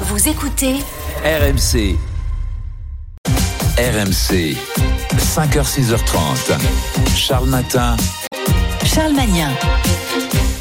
Vous écoutez RMC. RMC. 5h, 6h30. Charles Matin. Charles Magnin.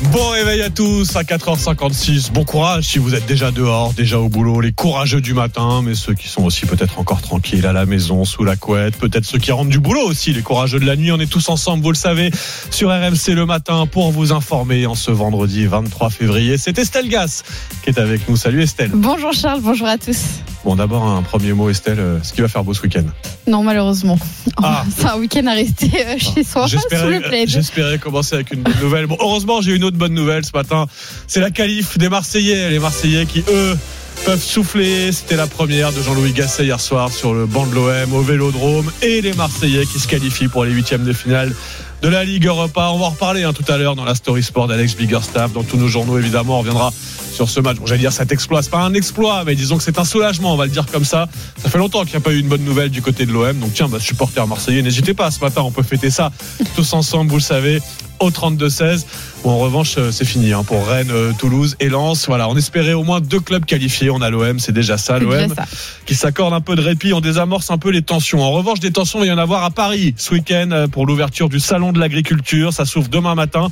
Bon réveil à tous à 4h56. Bon courage si vous êtes déjà dehors, déjà au boulot, les courageux du matin, mais ceux qui sont aussi peut-être encore tranquilles à la maison, sous la couette, peut-être ceux qui rentrent du boulot aussi, les courageux de la nuit. On est tous ensemble, vous le savez, sur RMC le matin pour vous informer en ce vendredi 23 février. C'est Estelle Gas qui est avec nous. Salut Estelle. Bonjour Charles, bonjour à tous. Bon d'abord un premier mot Estelle, euh, ce qui va faire beau ce week-end. Non malheureusement. Ah. C'est un week-end à rester euh, chez soi sous le plaid. j'espérais commencer avec une bonne nouvelle. Bon, heureusement, j'ai une autre bonne nouvelle ce matin. C'est la qualif des Marseillais. Les Marseillais qui, eux, peuvent souffler. C'était la première de Jean-Louis Gasset hier soir sur le banc de l'OM au Vélodrome. Et les Marseillais qui se qualifient pour les huitièmes de finale de la Ligue Europa. On va en reparler hein, tout à l'heure dans la story sport d'Alex Biggerstaff. Dans tous nos journaux, évidemment, on reviendra sur ce match. Bon, j'allais dire cet exploit, c'est pas un exploit, mais disons que c'est un soulagement, on va le dire comme ça. Ça fait longtemps qu'il n'y a pas eu une bonne nouvelle du côté de l'OM. Donc tiens, bah, supporters marseillais, n'hésitez pas ce matin, on peut fêter ça tous ensemble, vous le savez, au 32-16. Bon, en revanche, euh, c'est fini hein, pour Rennes, euh, Toulouse et Lens. Voilà, on espérait au moins deux clubs qualifiés. On a l'OM, c'est déjà ça, l'OM qui s'accorde un peu de répit, on désamorce un peu les tensions. En revanche, des tensions, il va y en avoir à Paris ce week-end euh, pour l'ouverture du salon de l'agriculture. Ça s'ouvre demain matin.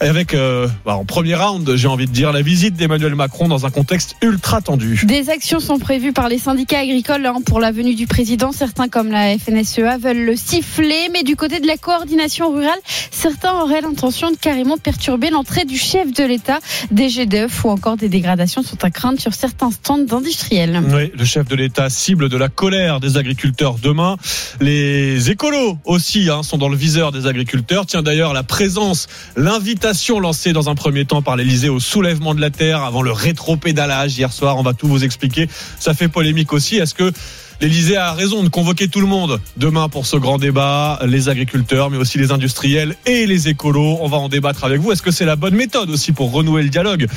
Avec, euh, bah, en premier round, j'ai envie de dire, la visite d'Emmanuel Macron dans un contexte ultra tendu. Des actions sont prévues par les syndicats agricoles hein, pour la venue du président. Certains, comme la FNSEA, veulent le siffler. Mais du côté de la coordination rurale, certains auraient l'intention de carrément perturber l'entrée du chef de l'État. Des d'œufs ou encore des dégradations sont à craindre sur certains stands d'industriels. Oui, le chef de l'État cible de la colère des agriculteurs demain. Les écolos aussi hein, sont dans le viseur des agriculteurs. Tiens d'ailleurs la présence, l'invitation lancée dans un premier temps par l'Elysée au soulèvement de la terre avant le rétro-pédalage hier soir. On va tout vous expliquer. Ça fait polémique aussi. Est-ce que L'Elysée a raison de convoquer tout le monde demain pour ce grand débat, les agriculteurs, mais aussi les industriels et les écolos. On va en débattre avec vous. Est-ce que c'est la bonne méthode aussi pour renouer le dialogue?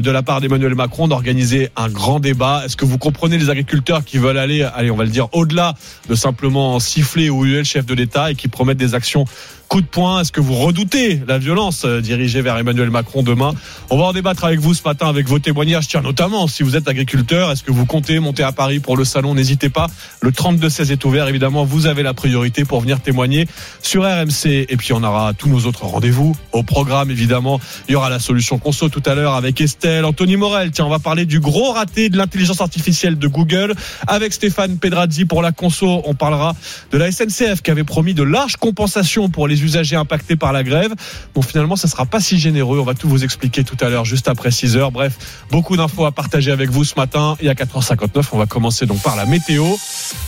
De la part d'Emmanuel Macron d'organiser un grand débat Est-ce que vous comprenez les agriculteurs qui veulent aller, allez, on va le dire, au-delà de simplement siffler ou huer le chef de l'État et qui promettent des actions coup de poing? Est-ce que vous redoutez la violence euh, dirigée vers Emmanuel Macron demain? On va en débattre avec vous ce matin avec vos témoignages. Tiens, notamment si vous êtes agriculteur, est-ce que vous comptez monter à Paris pour le salon? N'hésitez pas. Le 32-16 est ouvert. Évidemment, vous avez la priorité pour venir témoigner sur RMC. Et puis, on aura tous nos autres rendez-vous au programme. Évidemment, il y aura la solution conso tout à l'heure avec Anthony Morel. Tiens, on va parler du gros raté de l'intelligence artificielle de Google avec Stéphane Pedrazzi pour la conso. On parlera de la SNCF qui avait promis de larges compensations pour les usagers impactés par la grève. Bon, finalement, ça sera pas si généreux. On va tout vous expliquer tout à l'heure, juste après 6 heures. Bref, beaucoup d'infos à partager avec vous ce matin. Et à 4h59, on va commencer donc par la météo.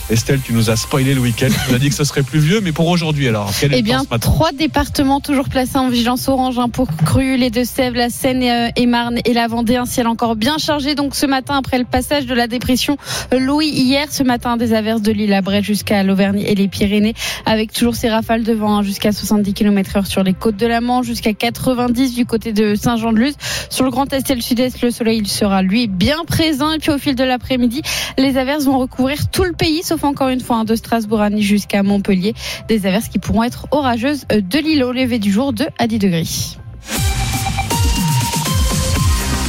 Estelle, tu nous as spoilé le week-end. Tu nous as dit que ce serait pluvieux, mais pour aujourd'hui, alors, quel est Eh bien, trois départements toujours placés en vigilance orange hein, pour Cru, les Deux-Sèvres, la Seine et, euh, et Marne et la Vendée. Un ciel encore bien chargé. Donc ce matin, après le passage de la dépression Louis hier, ce matin, des averses de l'île à Brest jusqu'à l'Auvergne et les Pyrénées, avec toujours ces rafales de vent hein, jusqu'à 70 km/h sur les côtes de la Manche, jusqu'à 90 du côté de Saint-Jean-de-Luz. Sur le Grand Est et le Sud-Est, le soleil il sera lui bien présent. Et puis au fil de l'après-midi, les averses vont recouvrir tout le pays, sauf encore une fois hein, de Strasbourg à Nice jusqu'à Montpellier. Des averses qui pourront être orageuses euh, de l'île au lever du jour de à 10 degrés.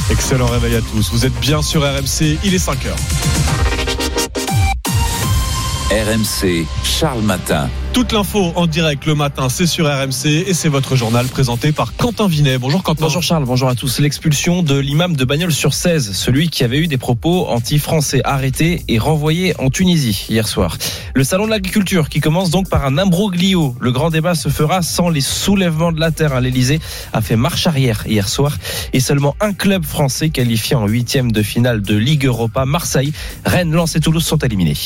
Excellent réveil à tous. Vous êtes bien sur RMC. Il est 5 heures. RMC, Charles Matin. Toute l'info en direct le matin, c'est sur RMC et c'est votre journal présenté par Quentin Vinet. Bonjour Quentin. Bonjour Charles, bonjour à tous. L'expulsion de l'imam de Bagnols sur 16, celui qui avait eu des propos anti-français arrêté et renvoyé en Tunisie hier soir. Le salon de l'agriculture qui commence donc par un imbroglio. Le grand débat se fera sans les soulèvements de la terre. à L'Elysée a fait marche arrière hier soir et seulement un club français qualifié en huitième de finale de Ligue Europa, Marseille, Rennes, Lens et Toulouse sont éliminés.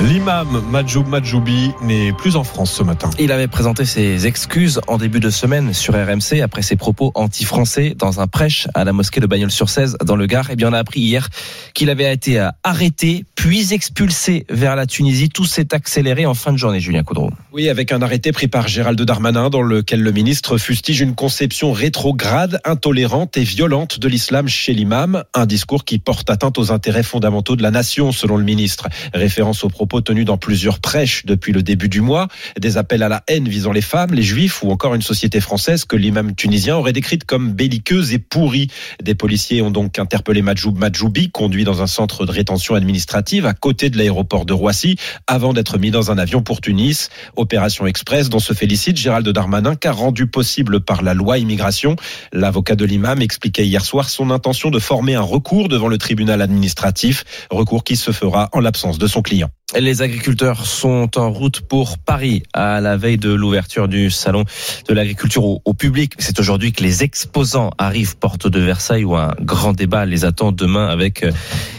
L'imam Majoub Majoubi n'est plus en France ce matin. Il avait présenté ses excuses en début de semaine sur RMC après ses propos anti-français dans un prêche à la mosquée de Bagnols-sur-Cèze dans le Gard. Et bien on a appris hier qu'il avait été arrêté puis expulsé vers la Tunisie. Tout s'est accéléré en fin de journée, Julien Coudreau. Oui, avec un arrêté pris par Gérald Darmanin dans lequel le ministre fustige une conception rétrograde, intolérante et violente de l'islam chez l'imam. Un discours qui porte atteinte aux intérêts fondamentaux de la nation, selon le ministre. Référence aux propos tenus dans plusieurs prêches depuis le début du mois, des appels à la haine visant les femmes, les juifs ou encore une société française que l'imam tunisien aurait décrite comme belliqueuse et pourrie. Des policiers ont donc interpellé Majoub Majoubi, conduit dans un centre de rétention administrative à côté de l'aéroport de Roissy, avant d'être mis dans un avion pour Tunis. Opération express dont se félicite Gérald Darmanin, car rendu possible par la loi immigration. L'avocat de l'imam expliquait hier soir son intention de former un recours devant le tribunal administratif, recours qui se fera en l'absence de son client. Les agriculteurs sont en route pour Paris à la veille de l'ouverture du salon de l'agriculture au, public. C'est aujourd'hui que les exposants arrivent porte de Versailles où un grand débat les attend demain avec euh,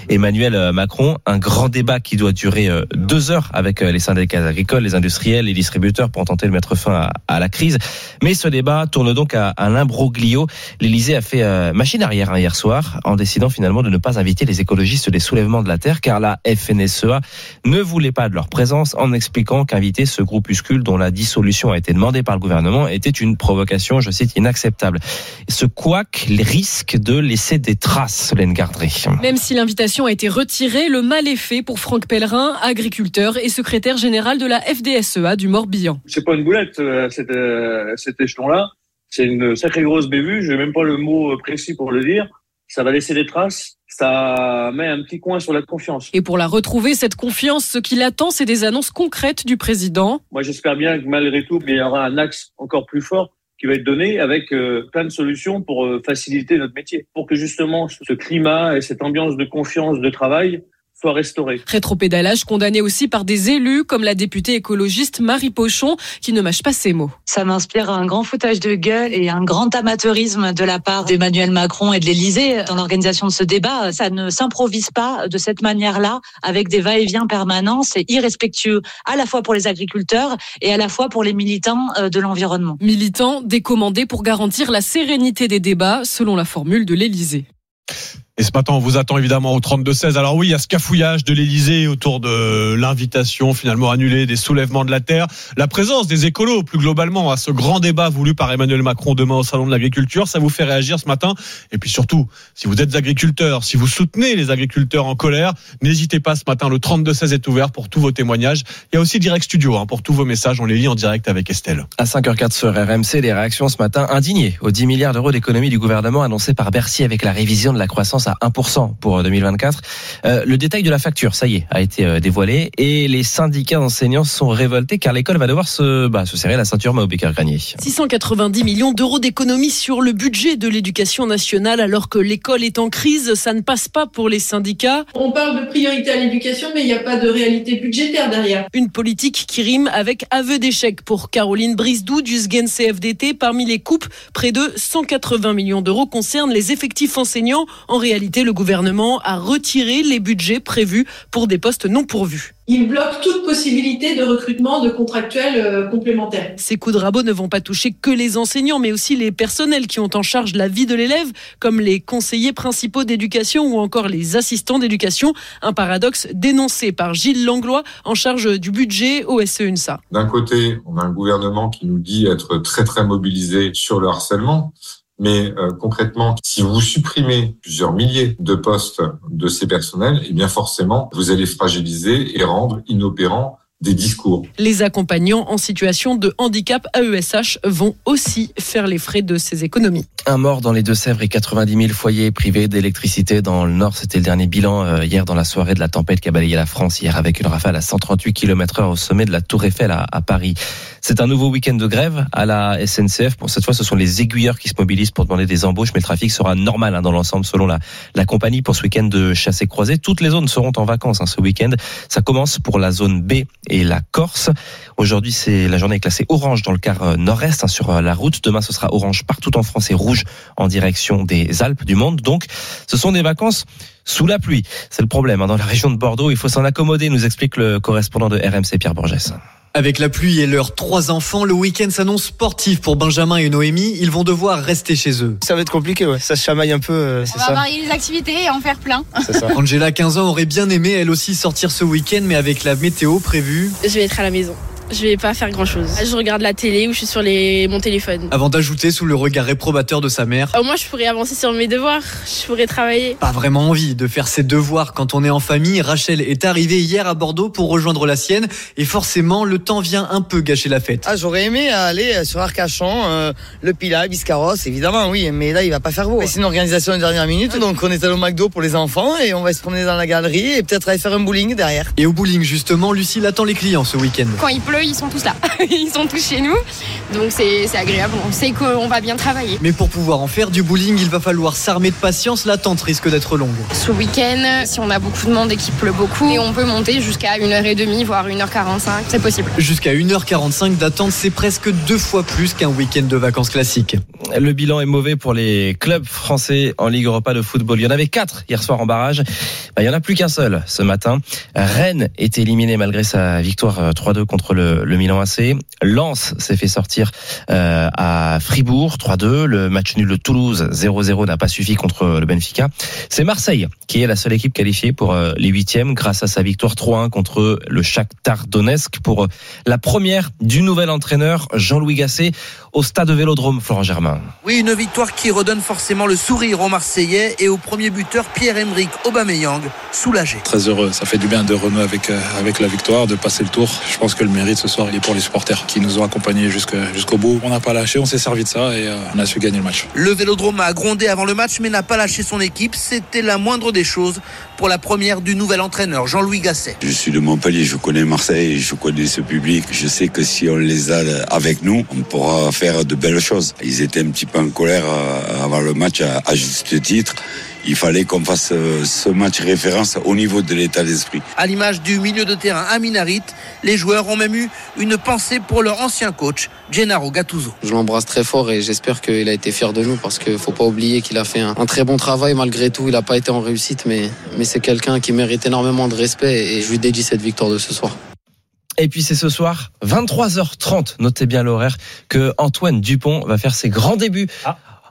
Emmanuel Macron. Un grand débat qui doit durer euh, deux heures avec euh, les syndicats agricoles, les industriels, les distributeurs pour tenter de mettre fin à, la crise. Mais ce débat tourne donc à, l'imbroglio. L'Elysée a fait machine arrière hein, hier soir en décidant finalement de ne pas inviter les écologistes des soulèvements de la terre car la FNSEA ne voulait pas de leur présence en expliquant qu'inviter ce groupuscule dont la dissolution a été demandée par le gouvernement était une provocation, je cite, inacceptable. Ce couac risque de laisser des traces, Solène Gardré. Même si l'invitation a été retirée, le mal est fait pour Franck Pellerin, agriculteur et secrétaire général de la FDSEA du Morbihan. C'est pas une boulette, euh, cet, euh, cet échelon-là. C'est une sacrée grosse bévue. Je n'ai même pas le mot précis pour le dire. Ça va laisser des traces ça met un petit coin sur la confiance. Et pour la retrouver, cette confiance, ce qui l'attend, c'est des annonces concrètes du président. Moi, j'espère bien que malgré tout, il y aura un axe encore plus fort qui va être donné avec euh, plein de solutions pour euh, faciliter notre métier, pour que justement ce climat et cette ambiance de confiance de travail soit restauré. Rétropédalage condamné aussi par des élus comme la députée écologiste Marie Pochon qui ne mâche pas ses mots. Ça m'inspire un grand foutage de gueule et un grand amateurisme de la part d'Emmanuel Macron et de l'Élysée dans l'organisation de ce débat. Ça ne s'improvise pas de cette manière-là avec des va-et-vient permanents. C'est irrespectueux à la fois pour les agriculteurs et à la fois pour les militants euh, de l'environnement. Militants décommandés pour garantir la sérénité des débats selon la formule de l'Élysée. Et ce matin, on vous attend évidemment au 32-16. Alors oui, il y a ce cafouillage de l'Elysée autour de l'invitation finalement annulée des soulèvements de la Terre. La présence des écolos, plus globalement, à ce grand débat voulu par Emmanuel Macron demain au Salon de l'Agriculture, ça vous fait réagir ce matin? Et puis surtout, si vous êtes agriculteur, si vous soutenez les agriculteurs en colère, n'hésitez pas ce matin, le 32-16 est ouvert pour tous vos témoignages. Il y a aussi Direct Studio hein, pour tous vos messages, on les lit en direct avec Estelle. À 5h04 sur RMC, les réactions ce matin indignées aux 10 milliards d'euros d'économie du gouvernement annoncé par Bercy avec la révision de la croissance à 1% pour 2024. Euh, le détail de la facture, ça y est, a été euh, dévoilé et les syndicats enseignants sont révoltés car l'école va devoir se, bah, se serrer la ceinture Mao Granier. 690 millions d'euros d'économies sur le budget de l'éducation nationale alors que l'école est en crise, ça ne passe pas pour les syndicats. On parle de priorité à l'éducation mais il n'y a pas de réalité budgétaire derrière. Une politique qui rime avec aveu d'échec pour Caroline Brisdou du SGEN CFDT. Parmi les coupes, près de 180 millions d'euros concernent les effectifs enseignants. En réalité, le gouvernement a retiré les budgets prévus pour des postes non pourvus. Il bloque toute possibilité de recrutement de contractuels euh, complémentaires. Ces coups de rabot ne vont pas toucher que les enseignants, mais aussi les personnels qui ont en charge la vie de l'élève, comme les conseillers principaux d'éducation ou encore les assistants d'éducation. Un paradoxe dénoncé par Gilles Langlois, en charge du budget au SEUNSA. D'un côté, on a un gouvernement qui nous dit être très très mobilisé sur le harcèlement. Mais euh, concrètement, si vous supprimez plusieurs milliers de postes de ces personnels, eh bien forcément, vous allez fragiliser et rendre inopérants des discours. Les accompagnants en situation de handicap AESH vont aussi faire les frais de ces économies. Un mort dans les Deux-Sèvres et 90 000 foyers privés d'électricité dans le Nord. C'était le dernier bilan euh, hier dans la soirée de la tempête qui a balayé la France hier avec une rafale à 138 km heure au sommet de la Tour Eiffel à, à Paris. C'est un nouveau week-end de grève à la SNCF. Pour cette fois, ce sont les aiguilleurs qui se mobilisent pour demander des embauches, mais le trafic sera normal hein, dans l'ensemble selon la, la compagnie pour ce week-end de chassé croisé. Toutes les zones seront en vacances hein, ce week-end. Ça commence pour la zone B et la Corse. Aujourd'hui, c'est la journée classée orange dans le quart euh, nord-est hein, sur euh, la route. Demain, ce sera orange partout en France et rouge en direction des Alpes du monde. Donc, ce sont des vacances sous la pluie. C'est le problème hein. dans la région de Bordeaux. Il faut s'en accommoder, nous explique le correspondant de RMC Pierre Borges. Avec la pluie et leurs trois enfants, le week-end s'annonce sportif pour Benjamin et Noémie. Ils vont devoir rester chez eux. Ça va être compliqué, ouais. Ça se chamaille un peu, euh, c'est On va ça. varier les activités et en faire plein. C'est ça. Angela, 15 ans, aurait bien aimé elle aussi sortir ce week-end, mais avec la météo prévue. Je vais être à la maison. Je vais pas faire grand chose. Je regarde la télé ou je suis sur les... mon téléphone. Avant d'ajouter sous le regard réprobateur de sa mère. Au moins, je pourrais avancer sur mes devoirs. Je pourrais travailler. Pas vraiment envie de faire ses devoirs quand on est en famille. Rachel est arrivée hier à Bordeaux pour rejoindre la sienne et forcément le temps vient un peu gâcher la fête. Ah, j'aurais aimé aller sur Arcachon, euh, le Pilat, Biscarros, évidemment, oui, mais là, il va pas faire beau. C'est une organisation de dernière minute, donc on est allé au McDo pour les enfants et on va se promener dans la galerie et peut-être aller faire un bowling derrière. Et au bowling, justement, Lucille attend les clients ce week-end. Quand il pleut, ils sont tous là. Ils sont tous chez nous. Donc c'est c'est agréable. On sait qu'on va bien travailler. Mais pour pouvoir en faire du bowling, il va falloir s'armer de patience. L'attente risque d'être longue. Ce week-end, si on a beaucoup de monde et qu'il pleut beaucoup, et on peut monter jusqu'à 1h30, voire 1h45. C'est possible. Jusqu'à 1h45 d'attente, c'est presque deux fois plus qu'un week-end de vacances classique. Le bilan est mauvais pour les clubs français en Ligue Europa de football. Il y en avait quatre hier soir en barrage. Bah, il y en a plus qu'un seul ce matin. Rennes est éliminé malgré sa victoire 3-2 contre le, le Milan AC. Lens s'est fait sortir euh, à Fribourg 3-2. Le match nul de Toulouse 0-0 n'a pas suffi contre le Benfica. C'est Marseille qui est la seule équipe qualifiée pour euh, les huitièmes grâce à sa victoire 3-1 contre le Shakhtar Donetsk pour euh, la première du nouvel entraîneur Jean-Louis Gasset au stade Vélodrome Florent Germain. Oui, une victoire qui redonne forcément le sourire aux Marseillais et au premier buteur Pierre-Emerick Aubameyang, soulagé. Très heureux, ça fait du bien de renouer avec, euh, avec la victoire, de passer le tour. Je pense que le mérite ce soir il est pour les supporters qui nous ont accompagnés jusqu'au bout. On n'a pas lâché, on s'est servi de ça et euh, on a su gagner le match. Le Vélodrome a grondé avant le match mais n'a pas lâché son équipe. C'était la moindre des choses pour la première du nouvel entraîneur Jean-Louis Gasset. Je suis de Montpellier, je connais Marseille, je connais ce public. Je sais que si on les a avec nous, on pourra faire de belles choses. Ils étaient un petit peu en colère euh, avant le match à juste titre. Il fallait qu'on fasse euh, ce match référence au niveau de l'état d'esprit. À l'image du milieu de terrain Aminarit, les joueurs ont même eu une pensée pour leur ancien coach Gennaro Gattuso. Je l'embrasse très fort et j'espère qu'il a été fier de nous parce qu'il faut pas oublier qu'il a fait un, un très bon travail malgré tout. Il n'a pas été en réussite, mais, mais c'est quelqu'un qui mérite énormément de respect et je lui dédie cette victoire de ce soir. Et puis c'est ce soir, 23h30, notez bien l'horaire, que Antoine Dupont va faire ses grands débuts.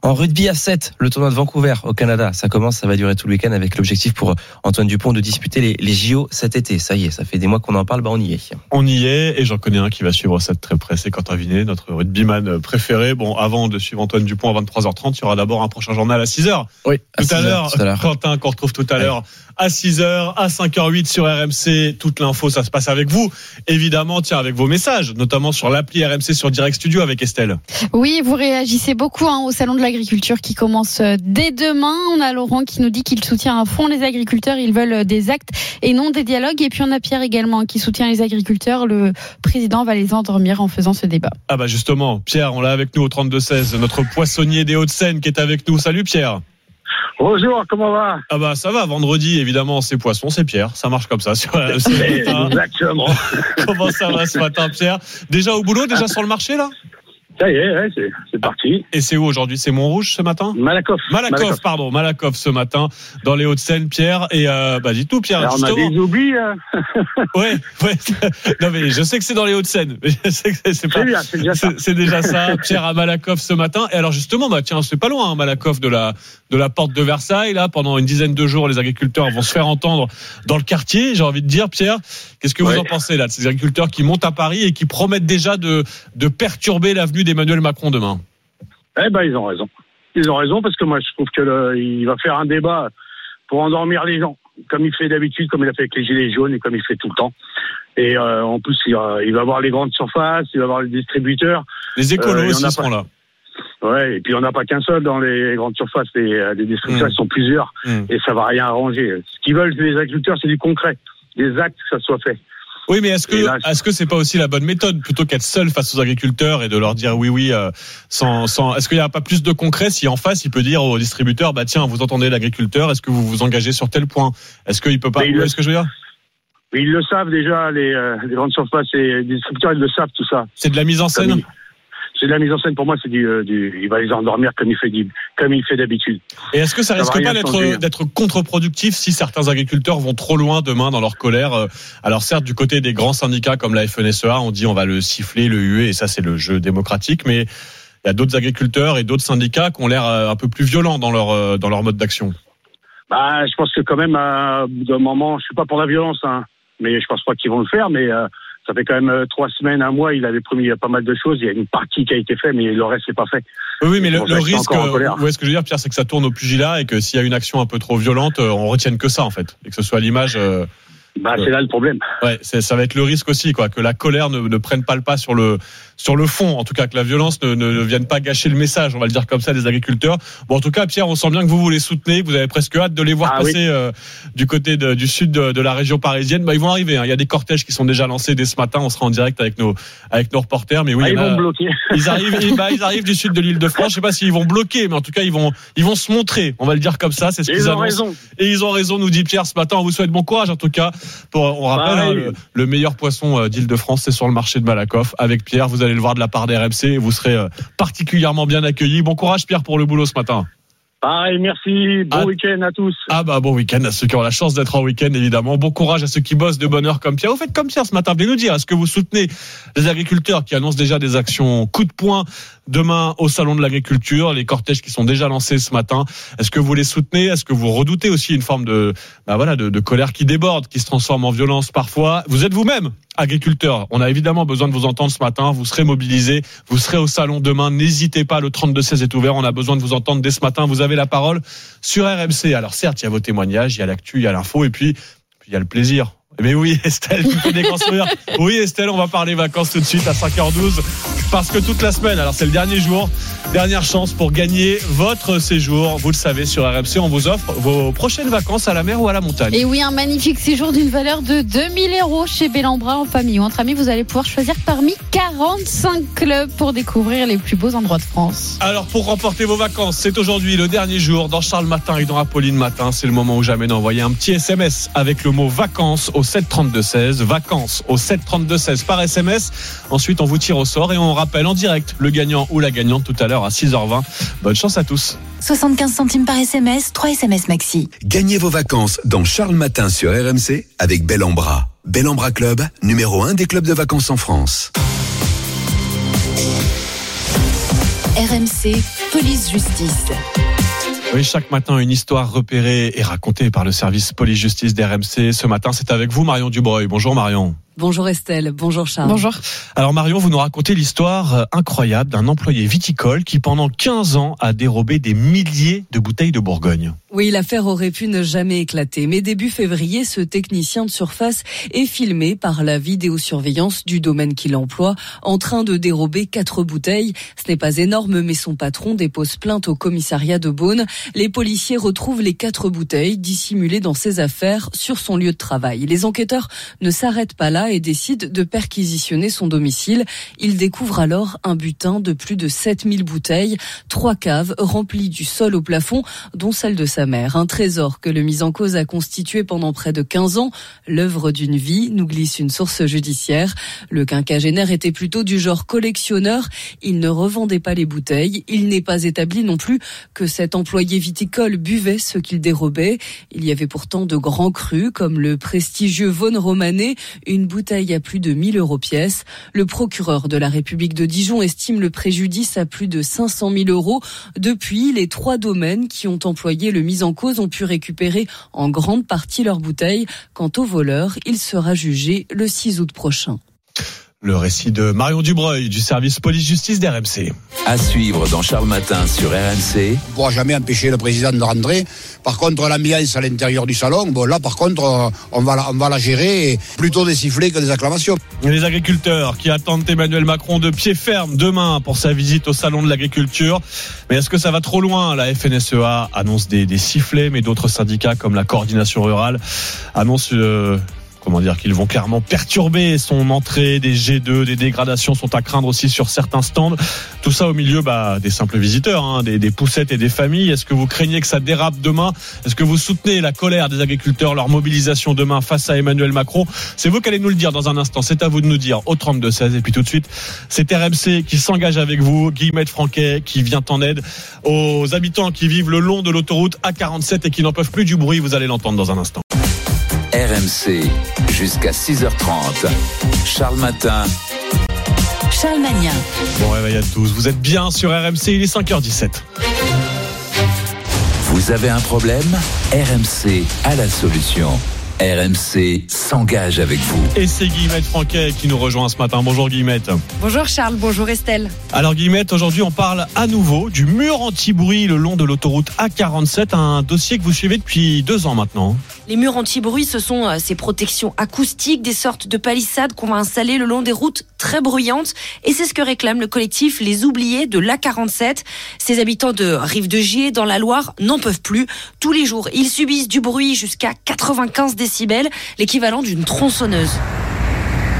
En rugby à 7, le tournoi de Vancouver au Canada, ça commence, ça va durer tout le week-end avec l'objectif pour Antoine Dupont de disputer les, les JO cet été. Ça y est, ça fait des mois qu'on en parle, bah on y est. On y est, et j'en connais un qui va suivre ça de très près, c'est Quentin Vinet, notre rugbyman préféré. Bon, avant de suivre Antoine Dupont à 23h30, il y aura d'abord un prochain journal à 6h. Oui, tout à, 6 heures, l'heure. tout à l'heure. Quentin, qu'on retrouve tout à l'heure à 6h, à 5h08 sur RMC. Toute l'info, ça se passe avec vous. Évidemment, tiens, avec vos messages, notamment sur l'appli RMC sur Direct Studio avec Estelle. Oui, vous réagissez beaucoup hein, au salon de l'agriculture qui commence euh, dès demain. On a Laurent qui nous dit qu'il soutient à fond les agriculteurs. Ils veulent euh, des actes et non des dialogues. Et puis on a Pierre également hein, qui soutient les agriculteurs. Le président va les endormir en faisant ce débat. Ah bah justement, Pierre, on l'a avec nous au 32-16, notre poissonnier des Hauts-de-Seine qui est avec nous. Salut Pierre. Bonjour, comment va? Ah bah ça va, vendredi évidemment c'est poisson, c'est Pierre, ça marche comme ça sur ce matin. Exactement. Comment ça va ce matin Pierre? Déjà au boulot, déjà sur le marché là? Ça y est, ouais, c'est, parti. Et c'est où aujourd'hui? C'est Montrouge ce matin? Malakoff. Malakoff, Malakoff. pardon, Malakoff ce matin dans les Hauts-de-Seine, Pierre. Et euh, bah dis tout Pierre, Alors, on a des oublis. hein. Ouais, ouais. Non mais je sais que c'est dans les Hauts-de-Seine. c'est- pas. C'est déjà ça. C'est c'est déjà ça. Pierre à Malakoff ce matin. Et alors justement, bah tiens, c'est pas loin, hein, Malakoff de la de la porte de Versailles. Là, pendant une dizaine de jours, les agriculteurs vont se faire entendre dans le quartier. J'ai envie de dire, Pierre, qu'est-ce que vous en pensez là de ces agriculteurs qui montent à Paris et qui promettent déjà de de perturber l'avenue d'Emmanuel Macron demain? Eh ben, ils ont raison. Ils ont raison parce que moi, je trouve que le- il va faire un débat pour endormir les gens, comme il fait d'habitude, comme il a fait avec les gilets jaunes et comme il fait tout le temps. Et euh, en plus, il va, avoir les grandes surfaces, il va avoir les distributeurs. Les écolos Euh, aussi seront pas- là. Ouais, et puis on n'a pas qu'un seul dans les grandes surfaces, les, euh, les distributeurs Mm. ils sont plusieurs Mm. et ça va rien arranger. Ce qu'ils veulent les agriculteurs, c'est du concret, des actes que ça soit fait. Oui, mais est-ce que est-ce que c'est pas aussi la bonne méthode plutôt qu'être seul face aux agriculteurs et de leur dire oui oui euh, sans sans est-ce qu'il n'y a pas plus de concret si en face il peut dire aux distributeurs bah tiens vous entendez l'agriculteur est-ce que vous vous engagez sur tel point? Est-ce qu'il peut pas Mais il vous voyez le- ce que je veux dire? Mais ils le savent déjà, les, euh, les grandes surfaces et les distributeurs, ils le savent tout ça. C'est de la mise en scène? C'est de la mise en scène pour moi, c'est du, euh, du, il va les endormir comme il fait, du- comme il fait d'habitude. Et est-ce que ça Ça risque pas d'être d'être contre-productif si certains agriculteurs vont trop loin demain dans leur colère euh, Alors certes, du côté des grands syndicats comme la FNSEA, on dit on va le siffler, le huer, et ça c'est le jeu démocratique, mais il y a d'autres agriculteurs et d'autres syndicats qui ont l'air euh, un peu plus violents dans leur euh, dans leur mode d'action. Bah, je pense que quand même, à bout d'un moment, je suis pas pour la violence, hein, mais je pense pas qu'ils vont le faire. Mais euh, ça fait quand même euh, trois semaines, un mois, il avait promis pas mal de choses. Il y a une partie qui a été faite, mais le reste c'est pas fait. Oui, mais le, risque, encore en colère. euh, ouais, ce que je veux dire, Pierre, c'est que ça tourne au pugilat et que s'il y a une action un peu trop violente, euh, on retienne que ça en fait, et que ce soit l'image. euh, Bah, c'est là le problème. Ouais, c'est- ça va être le risque aussi, quoi, que la colère ne, ne prenne pas le pas sur le sur le fond, en tout cas que la violence ne, ne, ne vienne pas gâcher le message, on va le dire comme ça, des agriculteurs. Bon, en tout cas, Pierre, on sent bien que vous vous les soutenez, vous avez presque hâte de les voir Ah passer oui. euh, du côté de- du sud de, de la région parisienne. Bah, ils vont arriver. hein. Il y a des cortèges qui sont déjà lancés dès ce matin. On sera en direct avec nos avec nos reporters, mais oui, Ah, il ils a- vont bloquer. Ils arrivent, ils, bah, ils arrivent du sud de l'île de France. Je sais pas s'ils vont bloquer, mais en tout cas, ils vont, ils vont se montrer. On va le dire comme ça. C'est ce Et qu'ils annoncent. raison. Et ils ont raison, nous dit Pierre ce matin. On vous souhaite bon courage, en tout cas. Pour, on rappelle, hein, le, le meilleur poisson euh, d'Île-de-France, c'est sur le marché de Malakoff. Avec Pierre, vous allez le voir de la part des RMC et vous serez euh, particulièrement bien accueillis. Bon courage, Pierre, pour le boulot ce matin. Pareil, merci. Bon Ah. week-end à tous. Ah bah bon week-end à ceux qui ont la chance d'être en week-end évidemment. Bon courage à ceux qui bossent de bonne heure comme Pierre. Vous faites comme Pierre ce matin. Venez nous dire est-ce que vous soutenez les agriculteurs qui annoncent déjà des actions coup de poing demain au salon de l'agriculture, les cortèges qui sont déjà lancés ce matin? Est-ce que vous les soutenez? Est-ce que vous redoutez aussi une forme de bah voilà de, de colère qui déborde, qui se transforme en violence parfois? Vous êtes vous-même agriculteur. On a évidemment besoin de vous entendre ce matin. Vous serez mobilisés. Vous serez au salon demain. N'hésitez pas. Le 32-16 est ouvert. On a besoin de vous entendre dès ce matin. Vous avez la parole sur RMC. Alors certes, il y a vos témoignages, il y a l'actu, il y a l'info, et puis puis il y a le plaisir. Mais oui, Estelle. Oui, Estelle, on va parler vacances tout de suite à 5h12. Parce que toute la semaine, alors c'est le dernier jour, dernière chance pour gagner votre séjour. Vous le savez, sur RMC, on vous offre vos prochaines vacances à la mer ou à la montagne. Et oui, un magnifique séjour d'une valeur de 2000 euros chez Bellambra en famille ou entre amis. Vous allez pouvoir choisir parmi 45 clubs pour découvrir les plus beaux endroits de France. Alors pour remporter vos vacances, c'est aujourd'hui le dernier jour dans Charles Matin et dans Apolline Matin. C'est le moment ou jamais d'envoyer un petit SMS avec le mot vacances au 732-16. Vacances au 732-16 par SMS. Ensuite, on vous tire au sort et on rappelle en direct le gagnant ou la gagnante tout à l'heure à 6h20. Bonne chance à tous. 75 centimes par SMS, 3 SMS maxi. Gagnez vos vacances dans Charles Matin sur RMC avec Bel en Bras. Bel en Bras Club, numéro 1 des clubs de vacances en France. RMC, police justice. Oui, chaque matin, une histoire repérée et racontée par le service police-justice d'RMC. Ce matin, c'est avec vous, Marion Dubreuil. Bonjour, Marion. Bonjour Estelle, bonjour Charles. Bonjour. Alors Marion, vous nous racontez l'histoire euh, incroyable d'un employé viticole qui pendant 15 ans a dérobé des milliers de bouteilles de Bourgogne. Oui, l'affaire aurait pu ne jamais éclater, mais début février, ce technicien de surface est filmé par la vidéosurveillance du domaine qu'il emploie en train de dérober quatre bouteilles. Ce n'est pas énorme, mais son patron dépose plainte au commissariat de Beaune. Les policiers retrouvent les quatre bouteilles dissimulées dans ses affaires sur son lieu de travail. Les enquêteurs ne s'arrêtent pas là et décident de perquisitionner son domicile. Ils découvrent alors un butin de plus de 7000 bouteilles, trois caves remplies du sol au plafond, dont celle de sa mère. Un trésor que le mis en cause a constitué pendant près de 15 ans, l'œuvre d'une vie, nous glisse une source judiciaire. Le quinquagénaire était plutôt du genre collectionneur. Il ne revendait pas les bouteilles. Il n'est pas établi non plus que cet employé viticole buvait ce qu'il dérobait. Il y avait pourtant de grands crus, comme le prestigieux Von Romané, une bouteille à plus de 1000 euros pièce. Le procureur de la République de Dijon estime le préjudice à plus de 500 000 euros. Depuis, les trois domaines qui ont employé le mis en cause ont pu récupérer en grande partie leurs bouteilles. Quant au voleur, il sera jugé le 6 août prochain. Le récit de Marion Dubreuil du service police-justice d'RMC. À suivre dans Charles Matin sur RMC. On ne pourra jamais empêcher le président de rentrer. Par contre, l'ambiance à l'intérieur du salon, bon là par contre, euh, on va la, on va la gérer et plutôt des sifflets que des acclamations. Les agriculteurs qui attendent Emmanuel Macron de pied ferme demain pour sa visite au salon de l'agriculture. Mais est-ce que ça va trop loin? La FNSEA annonce des, des sifflets, mais d'autres syndicats comme la coordination rurale annoncent euh, comment dire qu'ils vont clairement perturber son entrée. Des G2, des dégradations sont à craindre aussi sur certains stands. Tout ça au milieu bah, des simples visiteurs, hein, des, des poussettes et des familles. Est-ce que vous craignez que ça dérape demain? Est-ce que vous soutenez la colère des agriculteurs, leur mobilisation demain face à Emmanuel Macron? C'est vous qui allez nous le dire dans un instant. C'est à vous de nous dire au 32 16 et puis tout de suite, c'est RMC qui s'engage avec vous, Guillemette Franquet qui vient en aide aux habitants qui vivent le long de l'autoroute A47 et qui n'en peuvent plus du bruit. Vous allez l'entendre dans un instant. RMC jusqu'à 6h30. Charles Matin. Charles Magnin. Bon réveil à tous. Vous êtes bien sur RMC, il est 5h17. Vous avez un problème? RMC a la solution. RMC s'engage avec vous. Et c'est Guillemette Franquet qui nous rejoint ce matin. Bonjour Guillemette. Bonjour Charles, bonjour Estelle. Alors Guillemette, aujourd'hui on parle à nouveau du mur anti-bruit le long de l'autoroute A47, un dossier que vous suivez depuis deux ans maintenant. Les murs anti-bruit, ce sont euh, ces protections acoustiques, des sortes de palissades qu'on va installer le long des routes très bruyantes. Et c'est ce que réclame le collectif Les Oubliés de l'A47. Ces habitants de Rive-de-Gier, dans la Loire, n'en peuvent plus. Tous les jours, ils subissent du bruit jusqu'à 95 l'équivalent d'une tronçonneuse.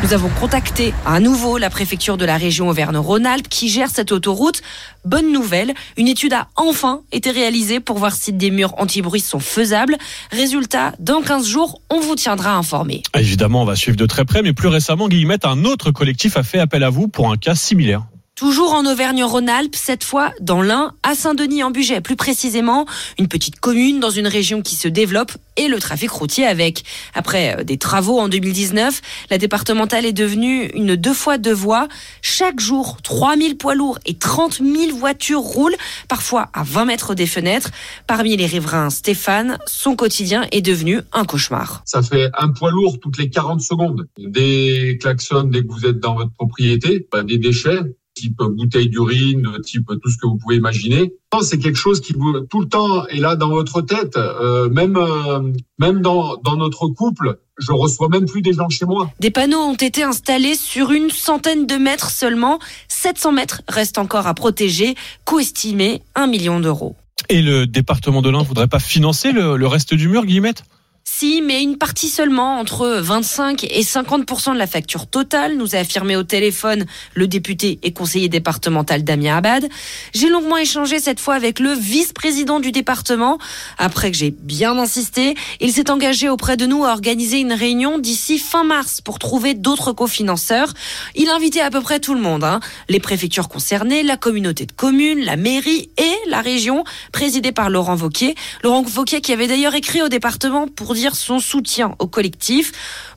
Nous avons contacté à nouveau la préfecture de la région Auvergne-Rhône-Alpes qui gère cette autoroute. Bonne nouvelle, une étude a enfin été réalisée pour voir si des murs anti-bruit sont faisables. Résultat, dans 15 jours, on vous tiendra informé. Évidemment, on va suivre de très près, mais plus récemment, Guillemette, un autre collectif a fait appel à vous pour un cas similaire. Toujours en Auvergne-Rhône-Alpes, cette fois dans l'Ain, à Saint-Denis-en-Bugey, plus précisément, une petite commune dans une région qui se développe et le trafic routier avec. Après euh, des travaux en 2019, la départementale est devenue une deux fois deux voies. Chaque jour, 3000 poids lourds et 30 000 voitures roulent, parfois à 20 mètres des fenêtres. Parmi les riverains, Stéphane, son quotidien est devenu un cauchemar. Ça fait un poids lourd toutes les 40 secondes. Des klaxons dès que vous êtes dans votre propriété, bah, des déchets type bouteille d'urine, type tout ce que vous pouvez imaginer. C'est quelque chose qui vous, tout le temps est là dans votre tête. Euh, même euh, même dans, dans notre couple, je reçois même plus des gens chez moi. Des panneaux ont été installés sur une centaine de mètres seulement. 700 mètres restent encore à protéger, co-estimé 1 million d'euros. Et le département de l'Ain ne voudrait pas financer le, le reste du mur, Guillemette? Si, mais une partie seulement, entre 25 et 50% de la facture totale, nous a affirmé au téléphone le député et conseiller départemental Damien Abad. J'ai longuement échangé cette fois avec le vice-président du département. Après que j'ai bien insisté, il s'est engagé auprès de nous à organiser une réunion d'ici fin mars pour trouver d'autres cofinanceurs. Il a invité à peu près tout le monde, hein. les préfectures concernées, la communauté de communes, la mairie et la région, présidée par Laurent Vauquier. Laurent Vauquier qui avait d'ailleurs écrit au département pour dire son soutien au collectif.